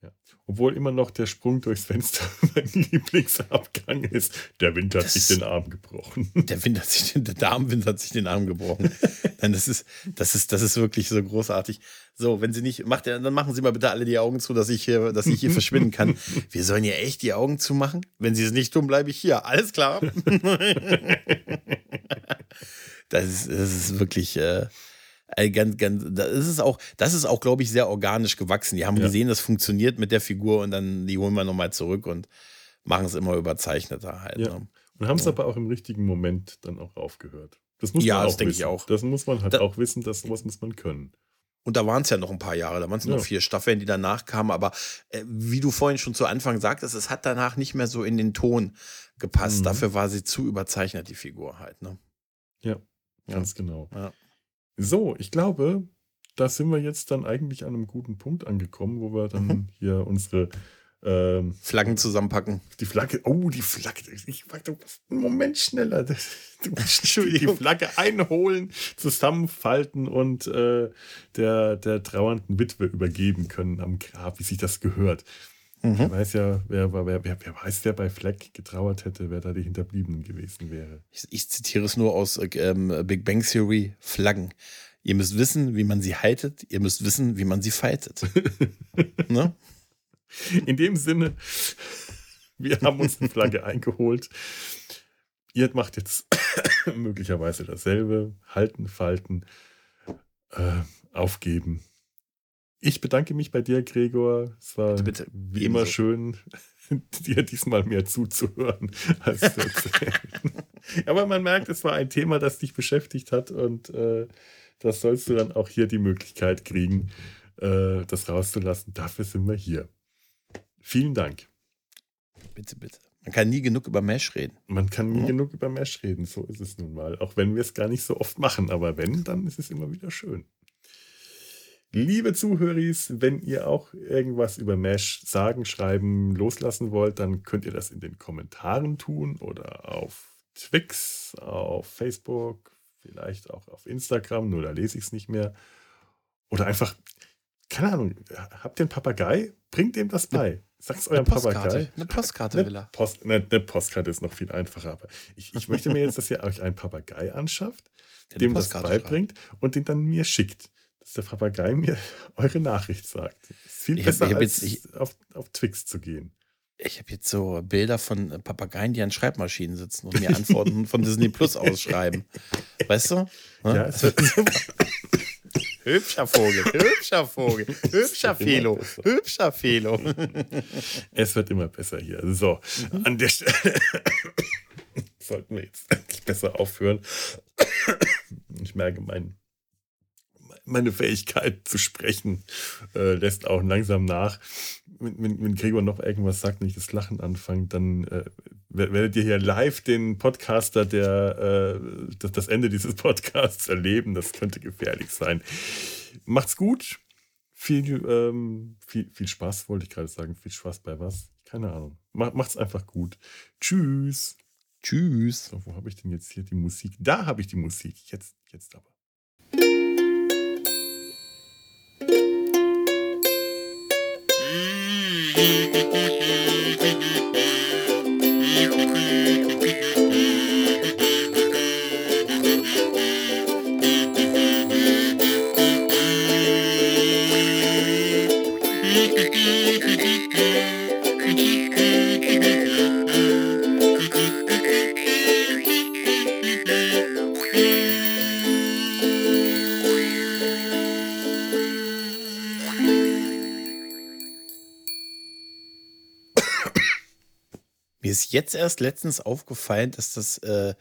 Ja. Obwohl immer noch der Sprung durchs Fenster *laughs* mein Lieblingsabgang ist. Der Wind hat das, sich den Arm gebrochen. Der Wind hat sich den, der Darmwind hat sich den Arm gebrochen. *laughs* Nein, das ist, das ist, das ist wirklich so großartig. So, wenn Sie nicht, macht, dann machen Sie mal bitte alle die Augen zu, dass ich hier, dass ich hier *laughs* verschwinden kann. Wir sollen ja echt die Augen zumachen. Wenn Sie es nicht tun, bleibe ich hier. Alles klar. das ist, das ist wirklich, äh, ganz, ganz, das ist auch, das ist auch, glaube ich, sehr organisch gewachsen. Die haben ja. gesehen, das funktioniert mit der Figur und dann die holen wir nochmal zurück und machen es immer überzeichneter halt. Ja. Ne? Und haben es ja. aber auch im richtigen Moment dann auch aufgehört. Das muss ja, man auch das denke ich auch. Das muss man halt da, auch wissen, das sowas muss man können. Und da waren es ja noch ein paar Jahre, da waren es ja. noch vier Staffeln, die danach kamen. Aber äh, wie du vorhin schon zu Anfang sagtest, es hat danach nicht mehr so in den Ton gepasst. Mhm. Dafür war sie zu überzeichnet, die Figur halt. Ne? Ja, ganz genau. Ja. So, ich glaube, da sind wir jetzt dann eigentlich an einem guten Punkt angekommen, wo wir dann mhm. hier unsere ähm, Flaggen zusammenpacken. Die Flagge, oh, die Flagge. Ich warte einen Moment schneller. *laughs* Entschuldigung. Die Flagge einholen, zusammenfalten und äh, der, der trauernden Witwe übergeben können am Grab, wie sich das gehört. Mhm. Wer weiß ja, wer, wer, wer, wer weiß, wer bei Fleck getrauert hätte, wer da die Hinterbliebenen gewesen wäre. Ich, ich zitiere es nur aus ähm, Big Bang Theory: Flaggen. Ihr müsst wissen, wie man sie haltet, ihr müsst wissen, wie man sie faltet. *laughs* ne? In dem Sinne Wir haben uns eine Flagge eingeholt. Ihr macht jetzt *coughs* möglicherweise dasselbe. Halten, falten, äh, aufgeben. Ich bedanke mich bei dir, Gregor. Es war bitte, bitte. wie immer schön, *laughs* dir diesmal mehr zuzuhören *laughs* als zu erzählen. Aber man merkt, es war ein Thema, das dich beschäftigt hat und äh, das sollst du dann auch hier die Möglichkeit kriegen, äh, das rauszulassen. Dafür sind wir hier. Vielen Dank. Bitte, bitte. Man kann nie genug über Mesh reden. Man kann nie mhm. genug über Mesh reden, so ist es nun mal. Auch wenn wir es gar nicht so oft machen, aber wenn, dann ist es immer wieder schön. Liebe Zuhöris, wenn ihr auch irgendwas über Mesh sagen, schreiben, loslassen wollt, dann könnt ihr das in den Kommentaren tun oder auf Twix, auf Facebook, vielleicht auch auf Instagram, nur da lese ich es nicht mehr. Oder einfach, keine Ahnung, habt ihr einen Papagei? Bringt dem das bei. Sagt es eurem Papagei. Eine Postkarte will er. Post, eine, eine, Postkarte ist noch viel einfacher. Aber ich, ich möchte mir jetzt, dass ihr euch einen Papagei anschafft, dem das beibringt schreibt. und den dann mir schickt dass der Papagei mir *laughs* eure Nachricht sagt. Ist viel ich besser, hab, als jetzt, ich, auf, auf Twix zu gehen. Ich habe jetzt so Bilder von Papageien, die an Schreibmaschinen sitzen und mir Antworten von Disney Plus ausschreiben. Weißt du? Ja, ja es wird *laughs* Hübscher Vogel, hübscher Vogel, hübscher Felo, hübscher Felo. Es wird immer besser hier. So, mhm. an der Stelle *coughs* sollten wir jetzt endlich besser aufhören. Ich merke, mein meine Fähigkeit zu sprechen äh, lässt auch langsam nach. Wenn, wenn, Gregor noch irgendwas sagt und ich das Lachen anfange, dann äh, werdet ihr hier live den Podcaster, der äh, das, das Ende dieses Podcasts erleben. Das könnte gefährlich sein. Macht's gut. Viel, ähm, viel, viel Spaß, wollte ich gerade sagen. Viel Spaß bei was? Keine Ahnung. Macht's einfach gut. Tschüss. Tschüss. So, wo habe ich denn jetzt hier die Musik? Da habe ich die Musik. Jetzt, jetzt aber. Mir ist jetzt erst letztens aufgefallen, dass das äh,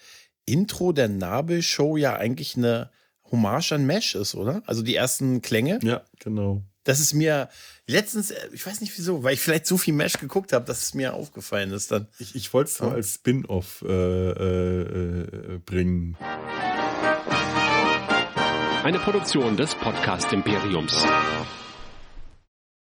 Intro der Nabel-Show ja eigentlich eine Hommage an Mesh ist, oder? Also die ersten Klänge. Ja, genau. Das ist mir letztens, äh, ich weiß nicht wieso, weil ich vielleicht so viel Mesh geguckt habe, dass es mir aufgefallen ist dann. Ich, ich wollte es ja. als Spin-off äh, äh, äh, bringen. Eine Produktion des Podcast Imperiums.